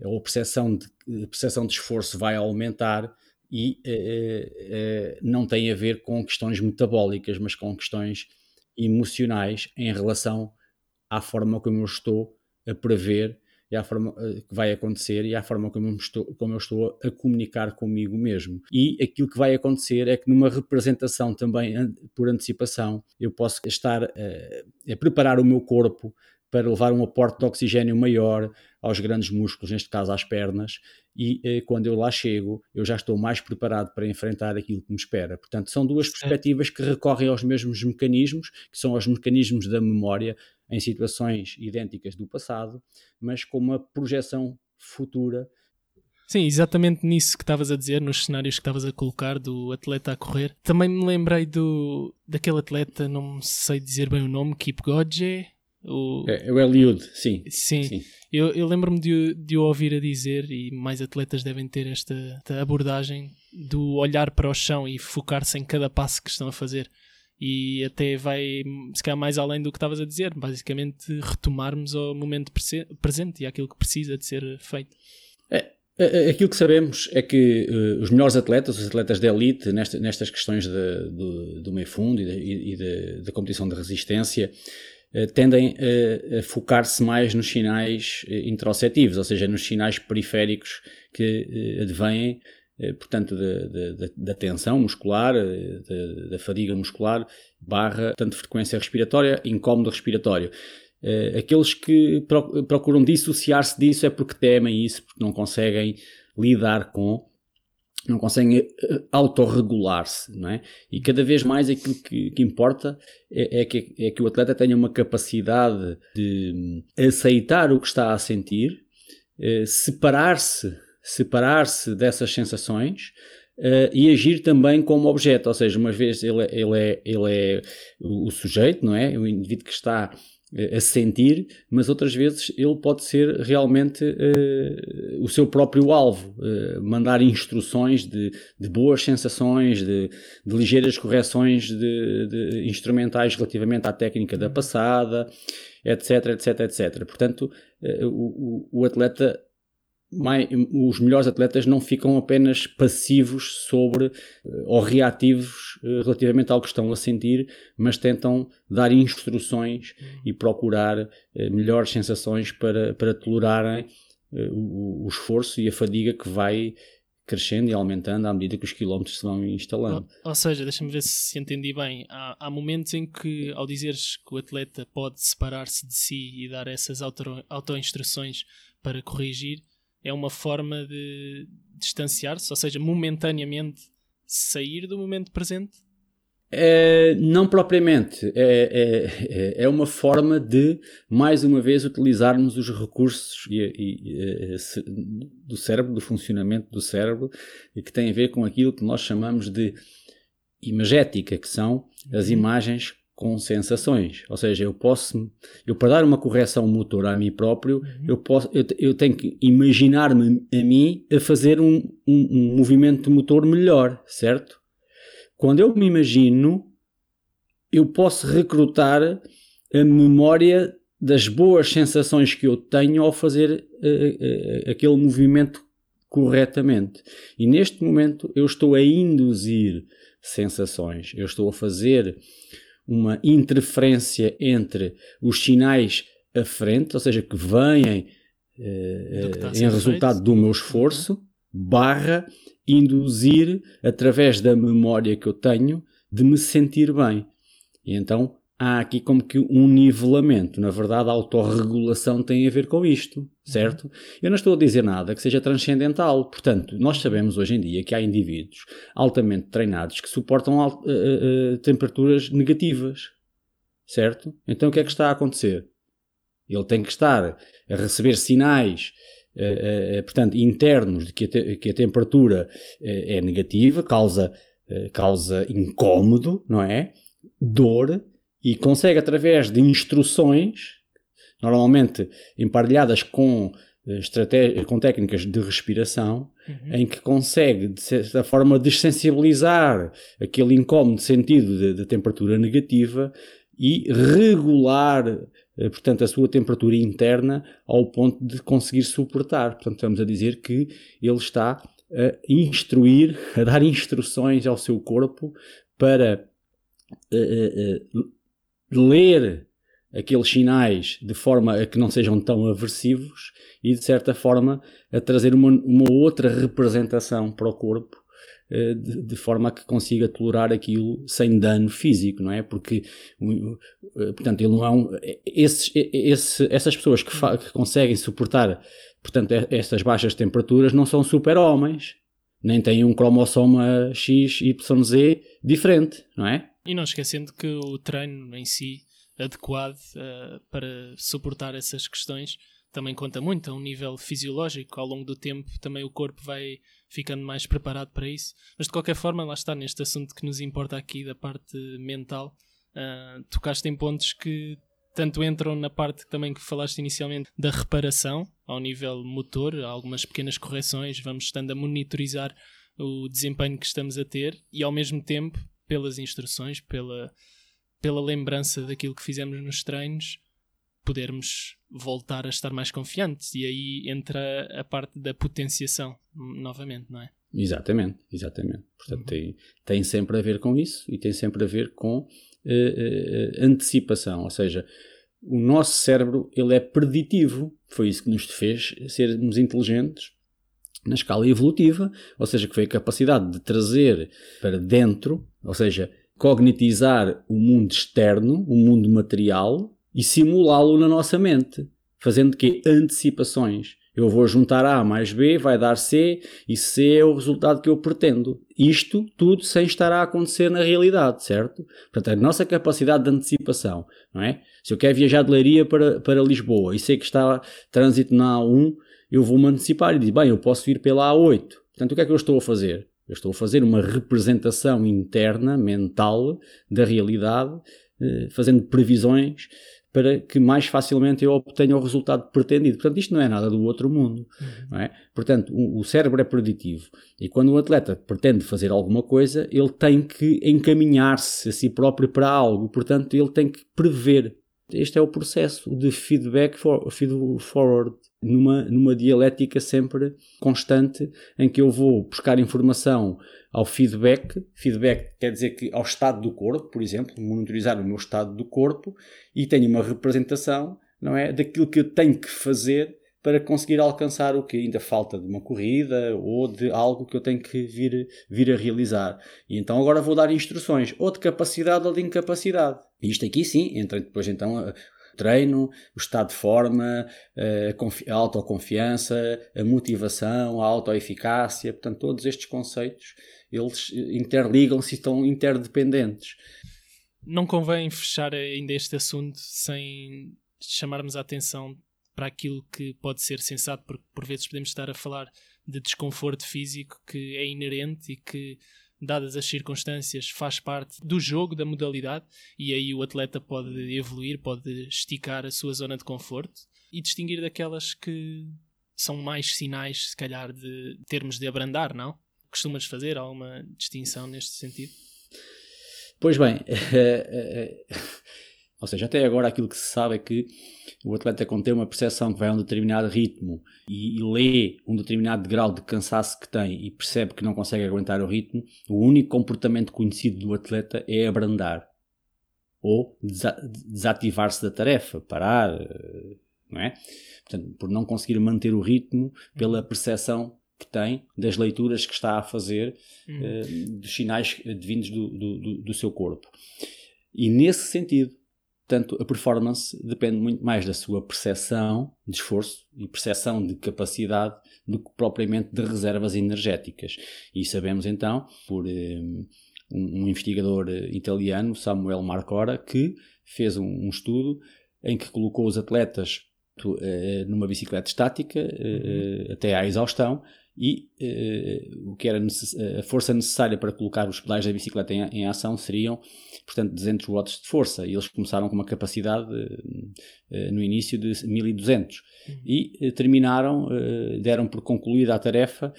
Speaker 3: ou a percepção de, a percepção de esforço vai aumentar e eh, eh, não tem a ver com questões metabólicas, mas com questões emocionais em relação à forma como eu estou a prever e à forma que vai acontecer e à forma como eu, estou, como eu estou a comunicar comigo mesmo. E aquilo que vai acontecer é que numa representação também por antecipação eu posso estar a, a preparar o meu corpo para levar um aporte de oxigênio maior aos grandes músculos, neste caso às pernas, e eh, quando eu lá chego, eu já estou mais preparado para enfrentar aquilo que me espera. Portanto, são duas perspectivas que recorrem aos mesmos mecanismos, que são os mecanismos da memória em situações idênticas do passado, mas com uma projeção futura.
Speaker 2: Sim, exatamente nisso que estavas a dizer, nos cenários que estavas a colocar do atleta a correr. Também me lembrei do daquele atleta, não sei dizer bem o nome, Kip Godje,
Speaker 3: o, é, é, o Eliud, sim.
Speaker 2: Sim, sim. eu, eu lembro-me de, de o ouvir a dizer, e mais atletas devem ter esta, esta abordagem do olhar para o chão e focar-se em cada passo que estão a fazer. E até vai, se calhar, mais além do que estavas a dizer, basicamente retomarmos ao momento presente e àquilo que precisa de ser feito.
Speaker 3: É, é, é, aquilo que sabemos é que uh, os melhores atletas, os atletas de elite, nesta, nestas questões de, do, do meio fundo e da competição de resistência, tendem a, a focar-se mais nos sinais eh, interoceptivos, ou seja, nos sinais periféricos que eh, advêm, portanto, da, tensão muscular, da, fadiga muscular, barra, tanto frequência respiratória, incómodo respiratório. Aqueles que procuram dissociar-se disso é porque temem isso, porque não conseguem lidar com não conseguem eh, autorregular-se, não é? E cada vez mais aquilo que, que importa é, é, que, é que o atleta tenha uma capacidade de aceitar o que está a sentir, eh, separar-se separar-se dessas sensações uh, e agir também como objeto, ou seja, uma vez ele, ele, é, ele é o sujeito, não é? O indivíduo que está a sentir, mas outras vezes ele pode ser realmente uh, o seu próprio alvo, uh, mandar instruções de, de boas sensações, de, de ligeiras correções de, de, instrumentais relativamente à técnica da passada, etc, etc, etc. Portanto, uh, o, o atleta mais, os melhores atletas não ficam apenas passivos sobre eh, ou reativos eh, relativamente ao que estão a sentir, mas tentam dar instruções e procurar eh, melhores sensações para, para tolerarem o, o esforço e a fadiga que vai crescendo e aumentando à medida que os quilómetros se vão instalando.
Speaker 2: Ou, ou seja, deixa-me ver se entendi bem. Há, há, momentos em que, ao dizeres que o atleta pode separar-se de si e dar essas auto-instruções auto para corrigir, é uma forma de distanciar-se, ou seja, momentaneamente sair do momento presente?
Speaker 3: É, não propriamente. É, é, é uma forma de, mais uma vez, utilizarmos os recursos e, e, e, do cérebro, do funcionamento do cérebro, e que tem a ver com aquilo que nós chamamos de imagética, que são as uhum. imagens com sensações. Ou seja, eu posso, eu para dar uma correção motor a mim próprio, uhum. eu, posso, eu, eu tenho que imaginar-me a mim a fazer um, um, um movimento motor melhor, certo? Quando eu me imagino, eu posso recrutar a memória das boas sensações que eu tenho ao fazer uh, uh, aquele movimento corretamente. E neste momento eu estou a induzir sensações, eu estou a fazer uma interferência entre os sinais à frente, ou seja, que vêm eh, em resultado feito. do meu esforço, uhum. barra induzir através da memória que eu tenho de me sentir bem. E então há aqui como que um nivelamento. Na verdade, a autorregulação tem a ver com isto, certo? Eu não estou a dizer nada que seja transcendental. Portanto, nós sabemos hoje em dia que há indivíduos altamente treinados que suportam uh, uh, temperaturas negativas, certo? Então o que é que está a acontecer? Ele tem que estar a receber sinais Uh, uh, portanto, internos de que a, te que a temperatura uh, é negativa, causa, causa incômodo, não é? Dor, e consegue, através de instruções, normalmente emparelhadas com, eh, com técnicas de respiração, uhum. em que consegue, de certa forma, dessensibilizar aquele incómodo sentido de temperatura negativa e regular, eh, portanto, a sua temperatura interna ao ponto de conseguir suportar. Portanto, estamos a dizer que ele está a instruir, a dar instruções ao seu corpo para uh, uh, ler aqueles sinais de forma a que não sejam tão aversivos e, de certa forma, a trazer uma, uma outra representação para o corpo uh, de, de, forma a que consiga tolerar aquilo sem dano físico, não é? Porque, uh, portanto, ele não é um. Esses, esse, essas pessoas que, que conseguem suportar, portanto, estas baixas temperaturas não são super-homens, nem têm um cromossoma X, Y, Z diferente, não é?
Speaker 2: E não esquecendo que o treino em si adequado uh, para suportar essas questões também conta muito a um nível fisiológico. Ao longo do tempo, também o corpo vai ficando mais preparado para isso. Mas de qualquer forma, lá está neste assunto que nos importa aqui da parte mental. Uh, tocaste em pontos que tanto entram na parte também que falaste inicialmente da reparação ao nível motor, algumas pequenas correções, vamos estando a monitorizar o desempenho que estamos a ter e ao mesmo tempo, pelas instruções, pela, pela lembrança daquilo que fizemos nos treinos, podermos voltar a estar mais confiantes. E aí entra a parte da potenciação, novamente, não é?
Speaker 3: Exatamente, exatamente. Portanto, uhum. tem, tem sempre a ver com isso e tem sempre a ver com uh, uh, antecipação. Ou seja, o nosso cérebro ele é preditivo. Foi isso que nos fez sermos inteligentes na escala evolutiva, ou seja, que foi a capacidade de trazer para dentro, ou seja, cognitizar o mundo externo, o mundo material, e simulá-lo na nossa mente, fazendo que antecipações. Eu vou juntar A mais B, vai dar C, e C é o resultado que eu pretendo. Isto tudo sem estar a acontecer na realidade, certo? Portanto, a nossa capacidade de antecipação, não é? Se eu quero viajar de Leiria para, para Lisboa e sei que está trânsito na A1, eu vou-me antecipar e digo, bem, eu posso vir pela A8. Portanto, o que é que eu estou a fazer? Eu estou a fazer uma representação interna, mental, da realidade, eh, fazendo previsões para que mais facilmente eu obtenha o resultado pretendido. Portanto, isto não é nada do outro mundo. Uhum. É? Portanto, o, o, cérebro é preditivo. E quando o atleta pretende fazer alguma coisa, ele tem que encaminhar-se a si próprio para algo. Portanto, ele tem que prever. Este é o processo de feedback for, feed forward numa, numa dialética sempre constante em que eu vou buscar informação ao feedback. Feedback quer dizer que ao estado do corpo, por exemplo, monitorizar o meu estado do corpo e tenho uma representação, não é, daquilo que eu tenho que fazer para conseguir alcançar o que ainda falta de uma corrida ou de algo que eu tenho que vir, vir a realizar. E então agora vou dar instruções, ou de capacidade ou de incapacidade. Isto aqui sim, entra depois então treino, o estado de forma, a autoconfiança, a motivação, a autoeficácia, portanto, todos estes conceitos, eles interligam-se e estão interdependentes.
Speaker 2: Não convém fechar ainda este assunto sem chamarmos a atenção para aquilo que pode ser sensato, porque por vezes podemos estar a falar de desconforto físico que é inerente e que dadas as circunstâncias, faz parte do jogo, da modalidade, e aí o atleta pode evoluir, pode esticar a sua zona de conforto e distinguir daquelas que são mais sinais, se calhar, de termos de abrandar, não? Costumas fazer alguma distinção neste sentido?
Speaker 3: Pois bem, ou seja, até agora aquilo que se sabe é que o atleta tem uma percepção que vai a um determinado ritmo e, e, lê um determinado grau de cansaço que tem e percebe que não consegue aguentar o ritmo, o único comportamento conhecido do atleta é abrandar ou desa desativar-se da tarefa, parar, não é? Portanto, por não conseguir manter o ritmo pela percepção que tem das leituras que está a fazer uh, dos sinais vindos do, do, do seu corpo. E nesse sentido, Portanto, a performance depende muito mais da sua percepção de esforço e percepção de capacidade do que propriamente de reservas energéticas. E sabemos então, por eh, um, um, investigador eh, italiano, Samuel Marcora, que fez um, um estudo em que colocou os atletas uh, numa bicicleta estática uh, até à exaustão e uh, o que era a força necessária para colocar os pedais da bicicleta em, em, ação seriam, portanto, 200 watts de força. E eles começaram com uma capacidade uh, no início de 1200 uhum. e uh, terminaram, deram por concluída a tarefa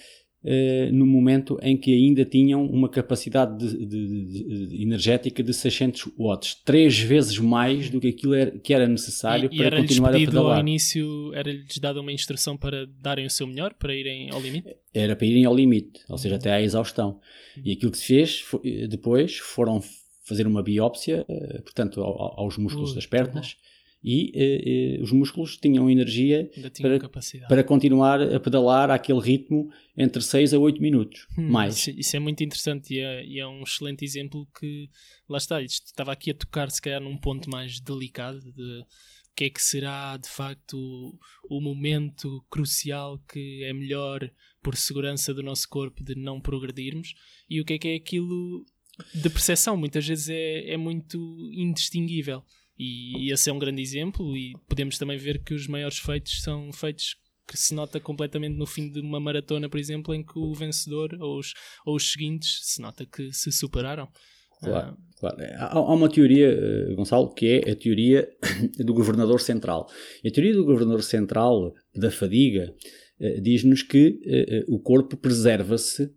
Speaker 3: Uh, no momento em que ainda tinham uma capacidade de, de, de, energética de 600 watts, três vezes mais do que aquilo era, que era necessário
Speaker 2: e,
Speaker 3: para
Speaker 2: e
Speaker 3: continuar a pedalar.
Speaker 2: ao início era-lhes dada uma instrução para darem o seu melhor, para irem ao limite?
Speaker 3: Era para irem ao limite, ou seja, até à exaustão. E aquilo que se fez foi, depois foram fazer uma biópsia, uh, portanto, ao, aos músculos uh, das pernas, e eh, eh, os músculos tinham energia
Speaker 2: para,
Speaker 3: para continuar a pedalar àquele ritmo entre 6 a 8 minutos, hum, mais.
Speaker 2: Isso, isso, é muito interessante e é, e é, um excelente exemplo que, lá está, isto estava aqui a tocar se calhar num ponto mais delicado de o que é que será de facto o, o momento crucial que é melhor por segurança do nosso corpo de não progredirmos e o que é que é aquilo de percepção, muitas vezes é, é muito indistinguível. E esse é um grande exemplo, e podemos também ver que os maiores feitos são feitos que se nota completamente no fim de uma maratona, por exemplo, em que o vencedor ou os, ou os seguintes se nota que se superaram.
Speaker 3: Claro, ah. claro. Há, há, uma teoria, eh, Gonçalo, que é a teoria do governador central. A teoria do governador central da fadiga diz-nos que uh, o corpo preserva-se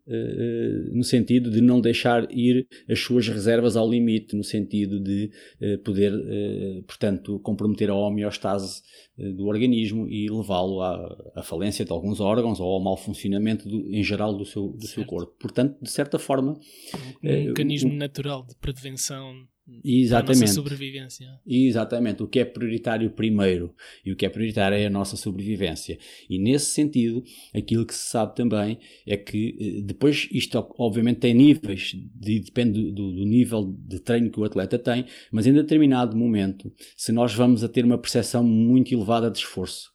Speaker 3: no sentido de não deixar ir as suas reservas ao limite, no sentido de poder, portanto, comprometer a homeostase do organismo e levá-lo à, à, falência de alguns órgãos ou ao mau funcionamento do, em geral do seu, do seu corpo. Portanto, de certa forma.
Speaker 2: Um mecanismo um, natural de prevenção
Speaker 3: Exatamente.
Speaker 2: A nossa sobrevivência.
Speaker 3: Exatamente. O que é prioritário primeiro e o que é prioritário é a nossa sobrevivência. E nesse sentido, aquilo que se sabe também é que eh, depois isto obviamente tem níveis, de, depende do, do, nível de treino que o atleta tem, mas em determinado momento, se nós vamos a ter uma percepção muito elevada de esforço,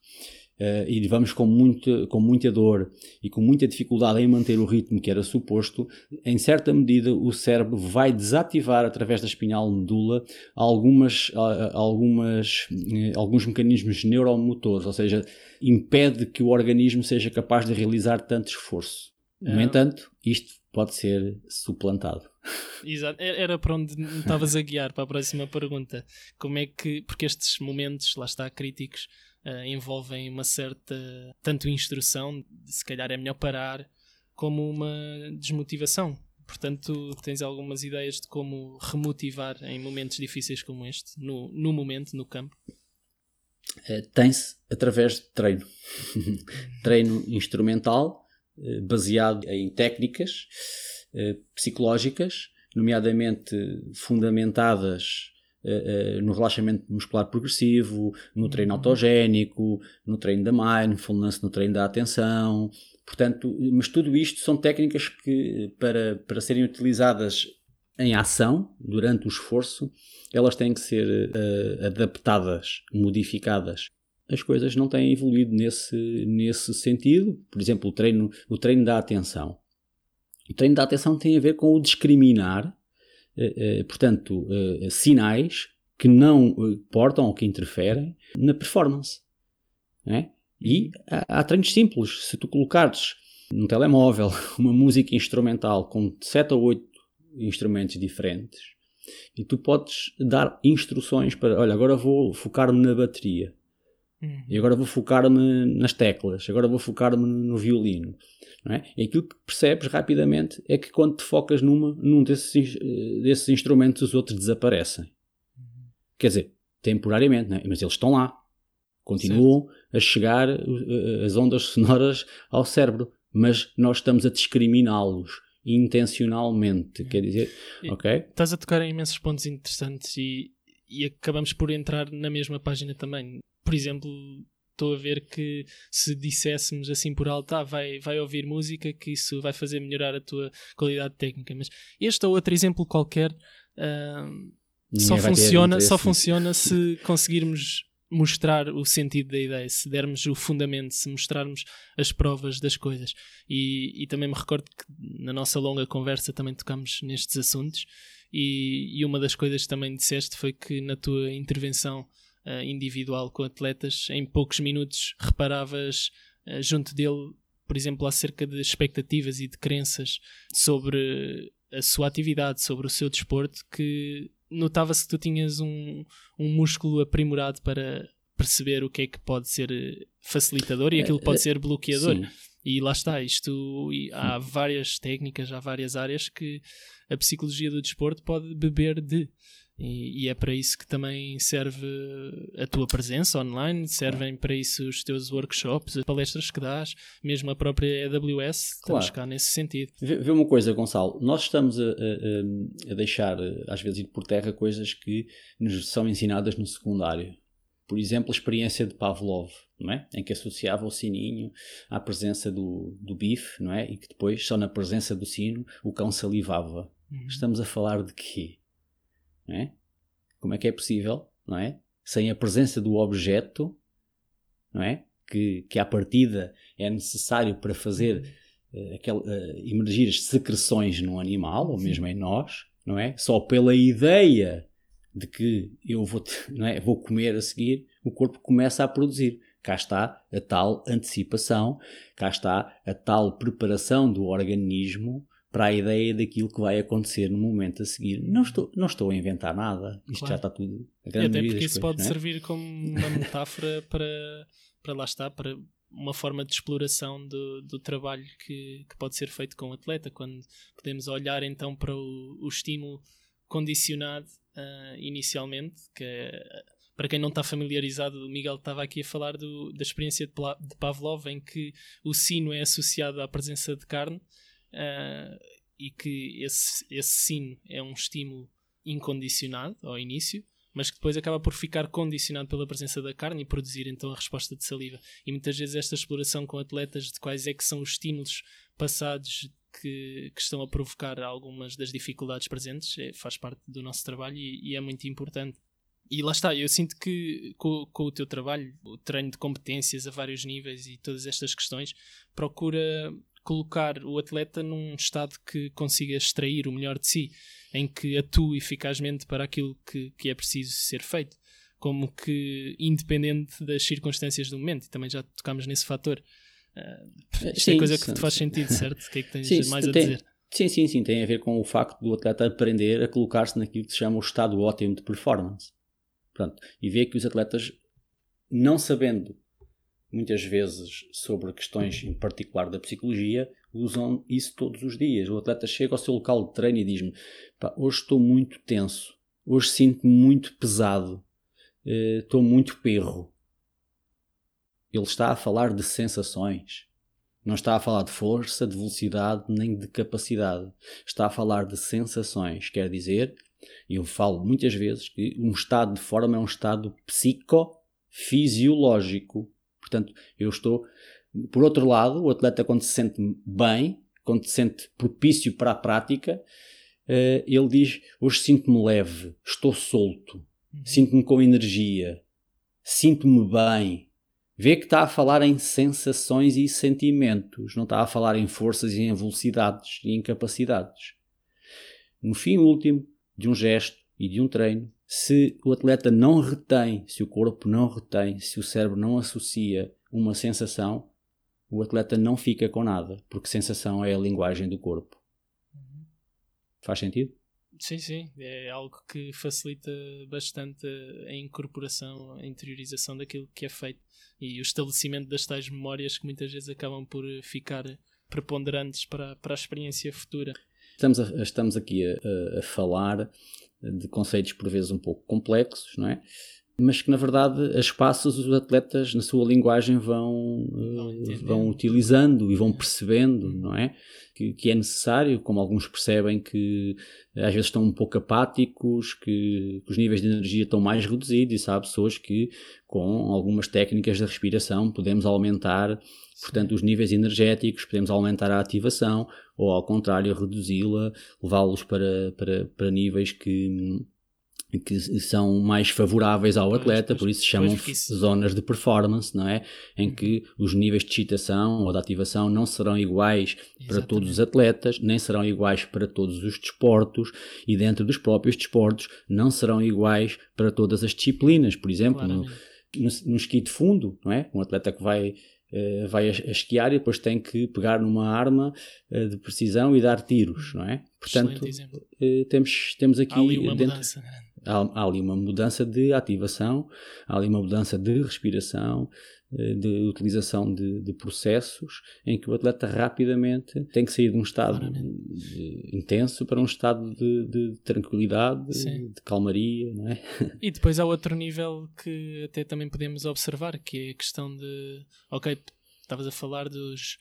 Speaker 3: Uh, e vamos com, muito, com muita dor e com muita dificuldade em manter o ritmo que era suposto, em certa medida o cérebro vai desativar através da espinhal medula algumas, uh, algumas, uh, alguns mecanismos neuromotores, ou seja, impede que o organismo seja capaz de realizar tanto esforço. No é. entanto, isto pode ser suplantado.
Speaker 2: Exato, era para onde me estavas a guiar para a próxima pergunta. Como é que, porque estes momentos, lá está, críticos, uh, envolvem uma certa tanto instrução, se calhar é melhor parar, como uma desmotivação. Portanto, tens algumas ideias de como remotivar em momentos difíceis como este, no, no momento, no campo?
Speaker 3: Uh, Tem-se através de treino. treino instrumental, uh, baseado em técnicas psicológicas, nomeadamente fundamentadas uh, no relaxamento muscular progressivo, no treino uhum. autogénico, no treino da mindfulness, no treino da atenção. Portanto, mas tudo isto são técnicas que, para, para serem utilizadas em ação, durante o esforço, elas têm que ser uh, adaptadas, modificadas. As coisas não têm evoluído nesse, nesse sentido. Por exemplo, o treino, o treino da atenção. O treino da atenção tem a ver com o discriminar portanto, eh, sinais que não portam ou que interferem na performance. É? E há, há treinos simples. Se tu colocares num telemóvel uma música instrumental com 7 ou 8 instrumentos diferentes e tu podes dar instruções para, olha, agora vou focar-me na bateria. Uhum. E agora vou focar-me nas teclas, agora vou focar-me no violino. Não é? E aquilo que percebes rapidamente é que quando te focas numa, num desses, eh, desses instrumentos, os outros desaparecem. Uhum. Quer dizer, temporariamente, é? mas eles estão lá. Continuam certo. a chegar eh, as ondas sonoras ao cérebro, mas nós estamos a discriminá-los intencionalmente. Uhum. Quer dizer, e, ok?
Speaker 2: Estás a tocar em imensos pontos interessantes e, e acabamos por entrar na mesma página também. Por exemplo, estou a ver que se disséssemos assim por alto, ah, vai, vai ouvir música, que isso vai fazer melhorar a tua qualidade técnica. Mas este ou outro exemplo qualquer uh, só funciona, só funciona se conseguirmos mostrar o sentido da ideia, se dermos o fundamento, se mostrarmos as provas das coisas. E, e também me recordo que na nossa longa conversa também tocamos nestes assuntos. E, e uma das coisas que também disseste foi que na tua intervenção uh, individual com atletas, em poucos minutos reparavas uh, junto dele, por exemplo, acerca de expectativas e de crenças sobre a sua atividade, sobre o seu desporto, que notava-se que tu tinhas um, um músculo aprimorado para perceber o que é que pode ser eh, facilitador e aquilo que pode ser bloqueador. Sim. E lá está, isto há várias técnicas, há várias áreas que a psicologia do desporto pode beber de. E, e, é para isso que também serve a tua presença online, servem para isso os teus workshops, as palestras que dás, mesmo a própria AWS, claro. estamos cá nesse sentido.
Speaker 3: Vê, vê uma coisa, Gonçalo, nós estamos a, a, a, deixar, às vezes, ir por terra coisas que nos são ensinadas no secundário. Por exemplo, a experiência de Pavlov, não é? em que associava o sininho à presença do, do bife, não é? e que depois, só na presença do sino, o cão salivava. Uhum. Estamos a falar de quê? É? Como é que é possível, não é? sem a presença do objeto, não é? Que, que à partida é necessário para fazer uh, aquel, uh, emergir as secreções no animal, ou mesmo em nós, não é? Só pela ideia de que eu vou, não é? vou comer a seguir, o corpo começa a produzir. Cá está a tal antecipação, cá está a tal preparação do organismo para a ideia daquilo que vai acontecer no momento a seguir. Não estou, não estou a inventar nada. Isto claro. já está tudo.
Speaker 2: A grande e até porque isso pode é? servir como uma metáfora para, para lá está, para uma forma de exploração do, do trabalho que, que pode ser feito com o atleta, quando podemos olhar então para o, o estímulo condicionado uh, inicialmente, que é, para quem não está familiarizado, o Miguel estava aqui a falar do, da experiência de, de Pavlov, em que o sino é associado à presença de carne uh, e que esse, esse sino é um estímulo incondicionado ao início, mas que depois acaba por ficar condicionado pela presença da carne e produzir então a resposta de saliva. E muitas vezes esta exploração com atletas de quais é que são os estímulos passados que, que estão a provocar algumas das dificuldades presentes é, faz parte do nosso trabalho e, e, é muito importante. E lá está, eu sinto que com, com o teu trabalho, o treino de competências a vários níveis e todas estas questões, procura colocar o atleta num estado que consiga extrair o melhor de si, em que atue eficazmente para aquilo que, que é preciso ser feito, como que independente das circunstâncias do momento, e também já tocámos nesse fator. Uh, isto sim, é coisa que te faz sentido, certo? O que é que tens sim, mais a
Speaker 3: tem,
Speaker 2: dizer?
Speaker 3: Sim, sim, sim. Tem a ver com o facto do atleta aprender a colocar-se naquilo que se chama o estado ótimo de performance. Pronto. E ver que os atletas, não sabendo muitas vezes sobre questões em particular da psicologia, usam isso todos os dias. O atleta chega ao seu local de treino e diz-me: hoje estou muito tenso, hoje sinto-me muito pesado, uh, estou muito perro. Ele está a falar de sensações. Não está a falar de força, de velocidade, nem de capacidade. Está a falar de sensações. Quer dizer, eu falo muitas vezes que um estado de forma é um estado psicofisiológico. Portanto, eu estou. Por outro lado, o atleta, quando se sente bem, quando se sente propício para a prática, uh, ele diz: Hoje sinto-me leve, estou solto, uhum. sinto-me com energia, sinto-me bem. Vê que está a falar em sensações e sentimentos, não está a falar em forças e em velocidades e em capacidades. No fim último de um gesto e de um treino, se o atleta não retém, se o corpo não retém, se o cérebro não associa uma sensação, o atleta não fica com nada, porque sensação é a linguagem do corpo. Uhum. Faz sentido?
Speaker 2: Sim, sim. É algo que facilita bastante a incorporação, a interiorização daquilo que é feito e o estabelecimento das tais memórias que muitas vezes acabam por ficar preponderantes para, para a experiência futura.
Speaker 3: Estamos, a, estamos aqui a, a falar de conceitos por vezes um pouco complexos, não é? Mas que na verdade as passos os atletas na sua linguagem vão, vão utilizando e vão percebendo, não é? Que, que, é necessário, como alguns percebem que às vezes estão um pouco apáticos, que, que os níveis de energia estão mais reduzidos e sabe pessoas que com algumas técnicas de respiração podemos aumentar Portanto, os níveis energéticos, podemos aumentar a ativação ou, ao contrário, reduzi-la, levá-los para, para, para níveis que, que são mais favoráveis ao atleta, por isso se chamam zonas de performance, não é? Em que os níveis de excitação ou de ativação não serão iguais Exatamente. para todos os atletas, nem serão iguais para todos os desportos e dentro dos próprios desportos não serão iguais para todas as disciplinas. Por exemplo, no, no, no esqui de fundo, não é? Um atleta que vai uh, vai a, a, esquiar e depois tem que pegar numa arma uh, de precisão e dar tiros, não é? Portanto, uh, temos, temos aqui. Há
Speaker 2: ali uma dentro, mudança.
Speaker 3: Há, há, ali uma mudança de ativação, há ali uma mudança de respiração, de utilização de, de, processos em que o atleta rapidamente tem que sair de um estado de, intenso para um estado de, de tranquilidade, Sim. de calmaria, não é?
Speaker 2: E depois há outro nível que até também podemos observar, que é a questão de, ok, estavas a falar dos,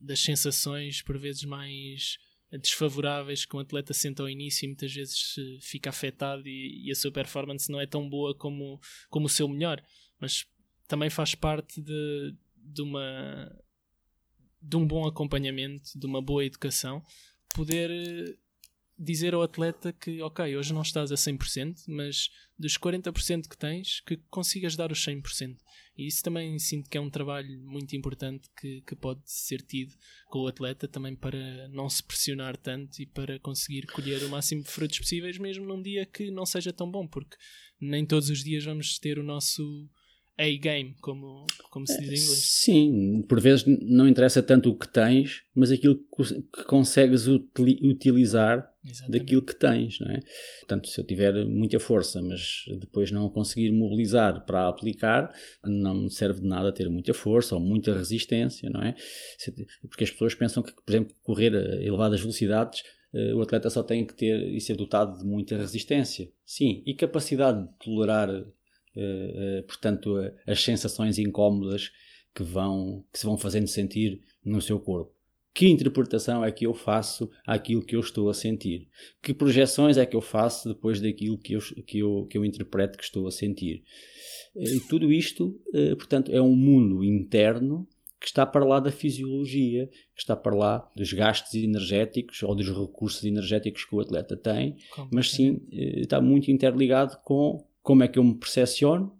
Speaker 2: das sensações por vezes mais desfavoráveis que um atleta sente ao início e muitas vezes fica afetado e, e, a sua performance não é tão boa como, como o seu melhor. Mas também faz parte de, de, uma, de um bom acompanhamento, de uma boa educação, poder eh, dizer ao atleta que, ok, hoje não estás a 100%, mas dos 40% que tens, que consigas dar os 100%. E isso também sinto que é um trabalho muito importante que, que pode ser tido com o atleta também para não se pressionar tanto e para conseguir colher o máximo de frutos possíveis, mesmo num dia que não seja tão bom, porque nem todos os dias vamos ter o nosso a-game, como, como se diz em inglês.
Speaker 3: Sim, por vezes não interessa tanto o que tens, mas aquilo que consegues utilizar Exatamente. daquilo que tens, não é? Portanto, se eu tiver muita força, mas depois não conseguir mobilizar para aplicar, não me serve de nada ter muita força ou muita resistência, não é? Porque as pessoas pensam que, por exemplo, correr a elevadas velocidades eh, o atleta só tem que ter e ser dotado de muita resistência. Sim, e capacidade de tolerar portanto, uh, as sensações incómodas que, vão, que se vão fazendo sentir no seu corpo. Que interpretação é que eu faço àquilo que eu estou a sentir? Que projeções é que eu faço depois daquilo que eu, que eu, que eu interpreto que estou a sentir? E tudo isto, portanto, é um mundo interno que está para lá da fisiologia, que está para lá dos gastos energéticos ou dos recursos energéticos que o atleta tem, mas sim está muito interligado com como é que eu me percepciono,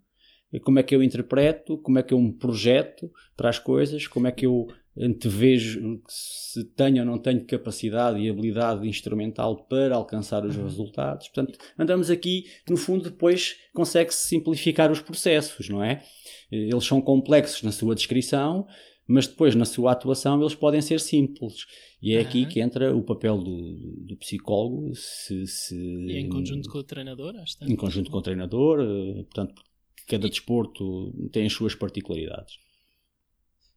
Speaker 3: como é que eu interpreto, como é que eu me projeto para as coisas, como é que eu antevejo se tenho ou não tenho capacidade e habilidade instrumental para alcançar os uhum. resultados. Portanto, andamos aqui, no fundo, depois consegue-se simplificar os processos, não é? Eles são complexos na sua descrição, mas depois na sua atuação eles podem ser simples. E é uhum. aqui que entra o papel do, do psicólogo. Se, se,
Speaker 2: e em conjunto com o treinador, acho
Speaker 3: Em conjunto com o treinador, eh, portanto, cada desporto tem as suas particularidades.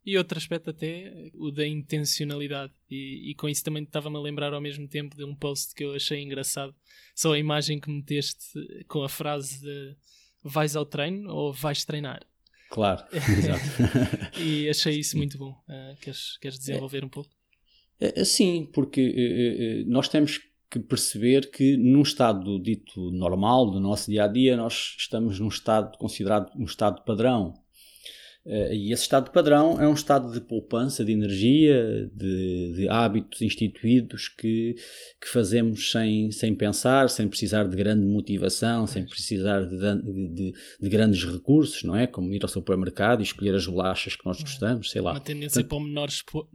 Speaker 2: E outro aspecto até, o da intencionalidade. E, e com isso também estava-me a lembrar ao mesmo tempo de um post que eu achei engraçado. Só a imagem que meteste com a frase de vais ao treino ou vais treinar?
Speaker 3: Claro, exato.
Speaker 2: e achei isso muito bom. Uh, queres, queres desenvolver um pouco?
Speaker 3: É, é, sim, porque eh, eh, nós temos que perceber que num estado dito normal do nosso dia a dia nós estamos num estado considerado um estado padrão eh, e esse estado de padrão é um estado de poupança de energia, de, de hábitos instituídos que, que fazemos sem, sem pensar, sem precisar de grande motivação, sem precisar de, de, de, grandes recursos, não é? Como ir ao supermercado e escolher as bolachas que nós gostamos, sei lá.
Speaker 2: Uma tendência para, o menor,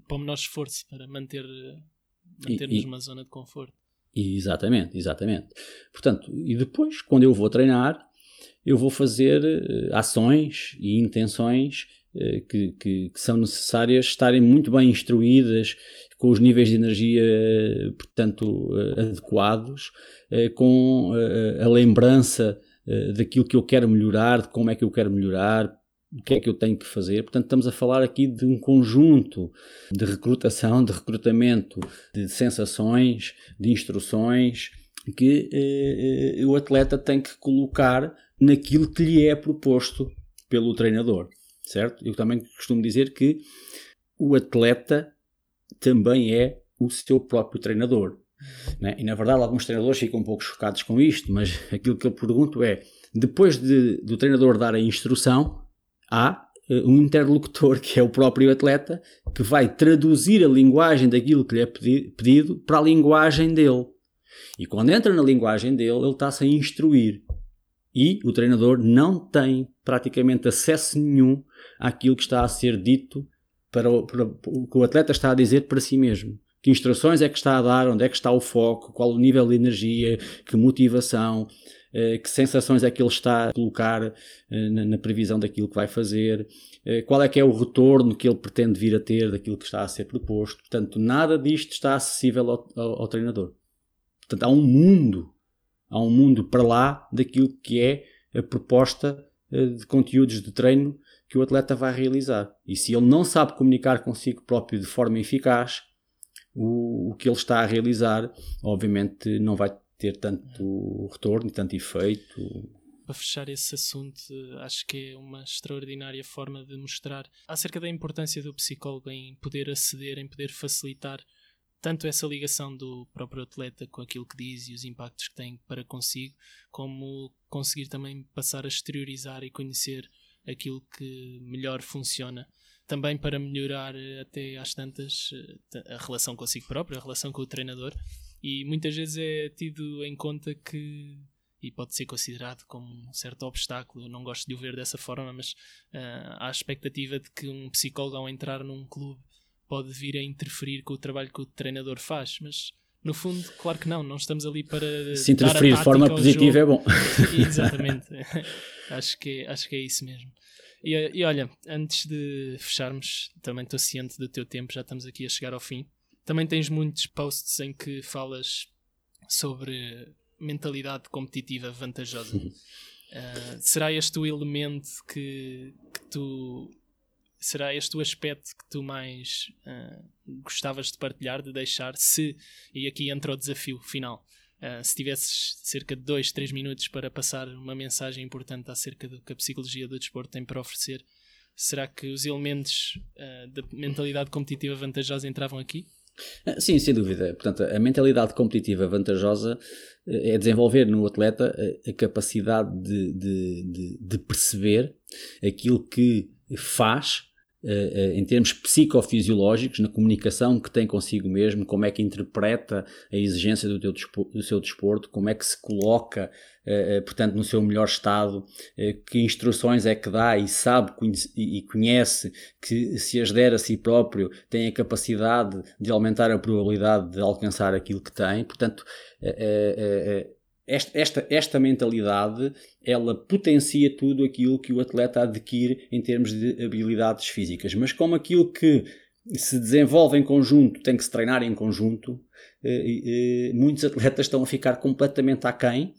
Speaker 2: para o menor esforço, para manter, manter-nos numa zona de conforto.
Speaker 3: Exatamente, exatamente. Portanto, e depois, quando eu vou treinar, eu vou fazer uh, ações e intenções uh, que, que, que, são necessárias estarem muito bem instruídas, com os níveis de energia, portanto, uh, adequados, com a lembrança daquilo que eu quero melhorar, de como é que eu quero melhorar, o que é que eu tenho que fazer. Portanto, estamos a falar aqui de um conjunto de recrutação, de recrutamento de sensações, de instruções que eh, o atleta tem que colocar naquilo que lhe é proposto pelo treinador, certo? Eu também costumo dizer que o atleta também é o seu próprio treinador. Né? E na verdade, alguns treinadores ficam um pouco chocados com isto, mas aquilo que eu pergunto é: depois de, do treinador dar a instrução, há uh, um interlocutor que é o próprio atleta que vai traduzir a linguagem daquilo que lhe é pedido para a linguagem dele. E quando entra na linguagem dele, ele está-se a instruir e o treinador não tem praticamente acesso nenhum àquilo que está a ser dito para o, para o que o atleta está a dizer para si mesmo. Que instruções é que está a dar, onde é que está o foco, qual o nível de energia, que motivação, eh, que sensações é que ele está a colocar eh, na, previsão daquilo que vai fazer, eh, qual é que é o retorno que ele pretende vir a ter daquilo que está a ser proposto. Portanto, nada disto está acessível ao, ao, ao treinador. Portanto, há um mundo Há um mundo para lá daquilo que é a proposta eh, de conteúdos de treino que o atleta vai realizar. E se ele não sabe comunicar consigo próprio de forma eficaz, o, o que ele está a realizar, obviamente, não vai ter tanto retorno, tanto efeito.
Speaker 2: Para fechar esse assunto, acho que é uma extraordinária forma de mostrar acerca da importância do psicólogo em poder aceder, em poder facilitar tanto essa ligação do próprio atleta com aquilo que diz e os impactos que tem para consigo, como conseguir também passar a exteriorizar e conhecer aquilo que melhor funciona. Também para melhorar eh, até às tantas eh, a relação consigo próprio, a relação com o treinador. E muitas vezes é tido em conta que e pode ser considerado como um certo obstáculo. Eu não gosto de o ver dessa forma, mas uh, há a expectativa de que um psicólogo, ao entrar num clube, pode vir a interferir com o trabalho que o treinador faz, mas no fundo, claro que não, não estamos ali para.
Speaker 3: Se interferir de forma positiva é bom.
Speaker 2: Exatamente, acho, que, é, acho que é isso mesmo. E, e olha, antes de fecharmos, também estou ciente do teu tempo, já estamos aqui a chegar ao fim. Também tens muitos posts em que falas sobre mentalidade competitiva vantajosa. Uh, será este o elemento que, que tu. Será este o aspecto que tu mais uh, gostavas de partilhar, de deixar? Se, e aqui entra o desafio final, uh, se tivesses cerca de 2, 3 minutos para passar uma mensagem importante acerca do que a psicologia do desporto tem para oferecer, será que os elementos da mentalidade competitiva vantajosa entravam aqui?
Speaker 3: Sim, sem dúvida. Portanto, a mentalidade competitiva vantajosa eh, é desenvolver no atleta a capacidade de, de, de, de perceber aquilo que faz eh, eh, em termos psicofisiológicos, na comunicação que tem consigo mesmo, como é que interpreta a exigência do, teu, do seu desporto, como é que se coloca, eh, portanto, no seu melhor estado, que instruções é que dá e sabe e conhece que, se as der a si próprio, tem a capacidade de aumentar a probabilidade de alcançar aquilo que tem. Portanto, esta, esta, esta mentalidade ela potencia tudo aquilo que o atleta adquire em termos de habilidades físicas. Mas como aquilo que se desenvolve em conjunto tem que se treinar em conjunto, eh, eh, muitos atletas estão a ficar completamente aquém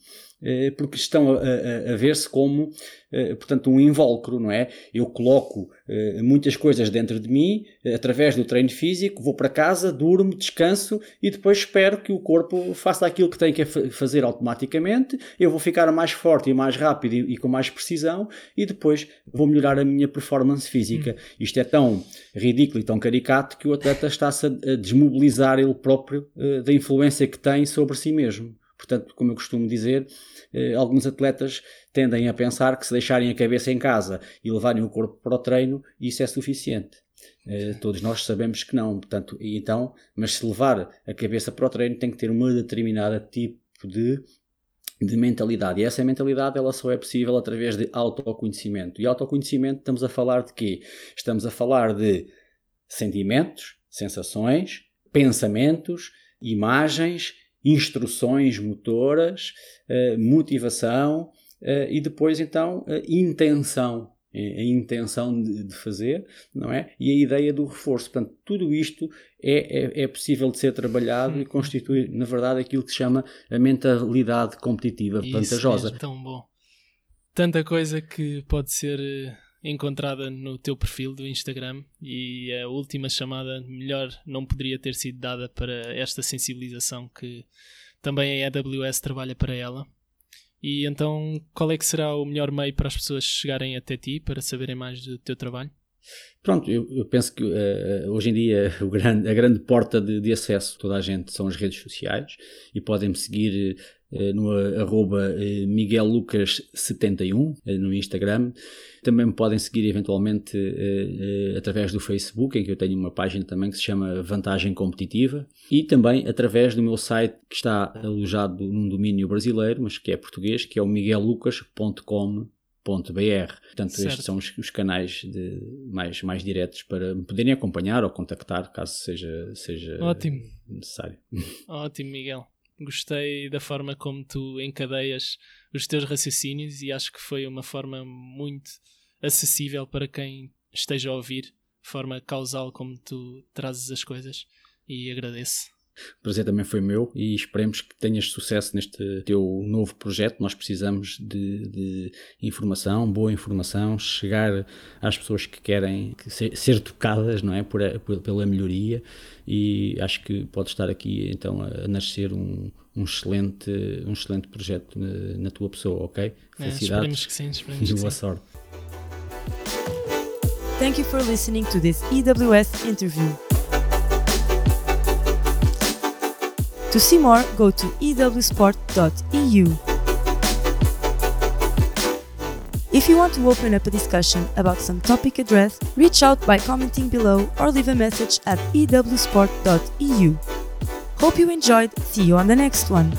Speaker 3: porque estão a, a, a ver-se como, eh, portanto, um invólucro, não é? Eu coloco eh, muitas coisas dentro de mim, através do treino físico, vou para casa, durmo, descanso e depois espero que o corpo faça aquilo que tem que fazer automaticamente. Eu vou ficar mais forte e mais rápido e, e com mais precisão e depois vou melhorar a minha performance física. Hum. Isto é tão ridículo e tão caricato que o atleta está-se a desmobilizar ele próprio da influência que tem sobre si mesmo. Portanto, como eu costumo dizer, eh, alguns atletas tendem a pensar que se deixarem a cabeça em casa e levarem o corpo para o treino, isso é suficiente. Eh, todos nós sabemos que não, portanto, então, mas se levar a cabeça para o treino tem que ter uma determinada tipo de de mentalidade. E essa mentalidade ela só é possível através de autoconhecimento. E autoconhecimento estamos a falar de quê? Estamos a falar de sentimentos, sensações, pensamentos, imagens instruções motoras, uh, motivação uh, e depois então a intenção, a intenção de, de, fazer, não é? E a ideia do reforço. Portanto, tudo isto é, é, é possível de ser trabalhado e constitui, na verdade, aquilo que se chama a mentalidade competitiva Isso vantajosa.
Speaker 2: É tão bom. Tanta coisa que pode ser eh, encontrada no teu perfil do Instagram e a última chamada melhor não poderia ter sido dada para esta sensibilização que também a AWS trabalha para ela. E então, qual é que será o melhor meio para as pessoas chegarem até ti para saberem mais do teu trabalho?
Speaker 3: Pronto, eu, eu penso que uh, hoje em dia grande, a grande porta de, de, acesso toda a gente são as redes sociais e podem-me seguir uh, no arroba uh, miguellucas71 no Instagram. Também me podem seguir eventualmente através do Facebook, em que eu tenho uma página também que se chama Vantagem Competitiva, e também através do meu site que está alojado num domínio brasileiro, mas que é português, que é o miguellucas.com br. Portanto, certo. estes são os, os canais de, mais, mais diretos para me poderem acompanhar ou contactar, caso seja, seja
Speaker 2: Ótimo.
Speaker 3: necessário.
Speaker 2: Ótimo, Miguel. Gostei da forma como tu encadeias os teus raciocínios e acho que foi uma forma muito acessível para quem esteja a ouvir, forma causal como tu trazes as coisas e agradeço.
Speaker 3: O prazer também foi meu e esperemos que tenhas sucesso neste teu novo projeto. Nós precisamos de, de informação, boa informação, chegar às pessoas que querem ser, ser tocadas não é? Por, por, pela melhoria e acho que pode estar aqui então a nascer um, um excelente, um excelente projeto na, na tua pessoa, ok?
Speaker 2: É, Felicidades. É, esperemos que sim, esperemos
Speaker 3: e
Speaker 2: boa
Speaker 3: sorte.
Speaker 1: Thank you for listening to this EWS interview. To see more, go to ewsport.eu. If you want to open up a discussion about some topic addressed, reach out by commenting below or leave a message at ewsport.eu. Hope you enjoyed. See you on the next one.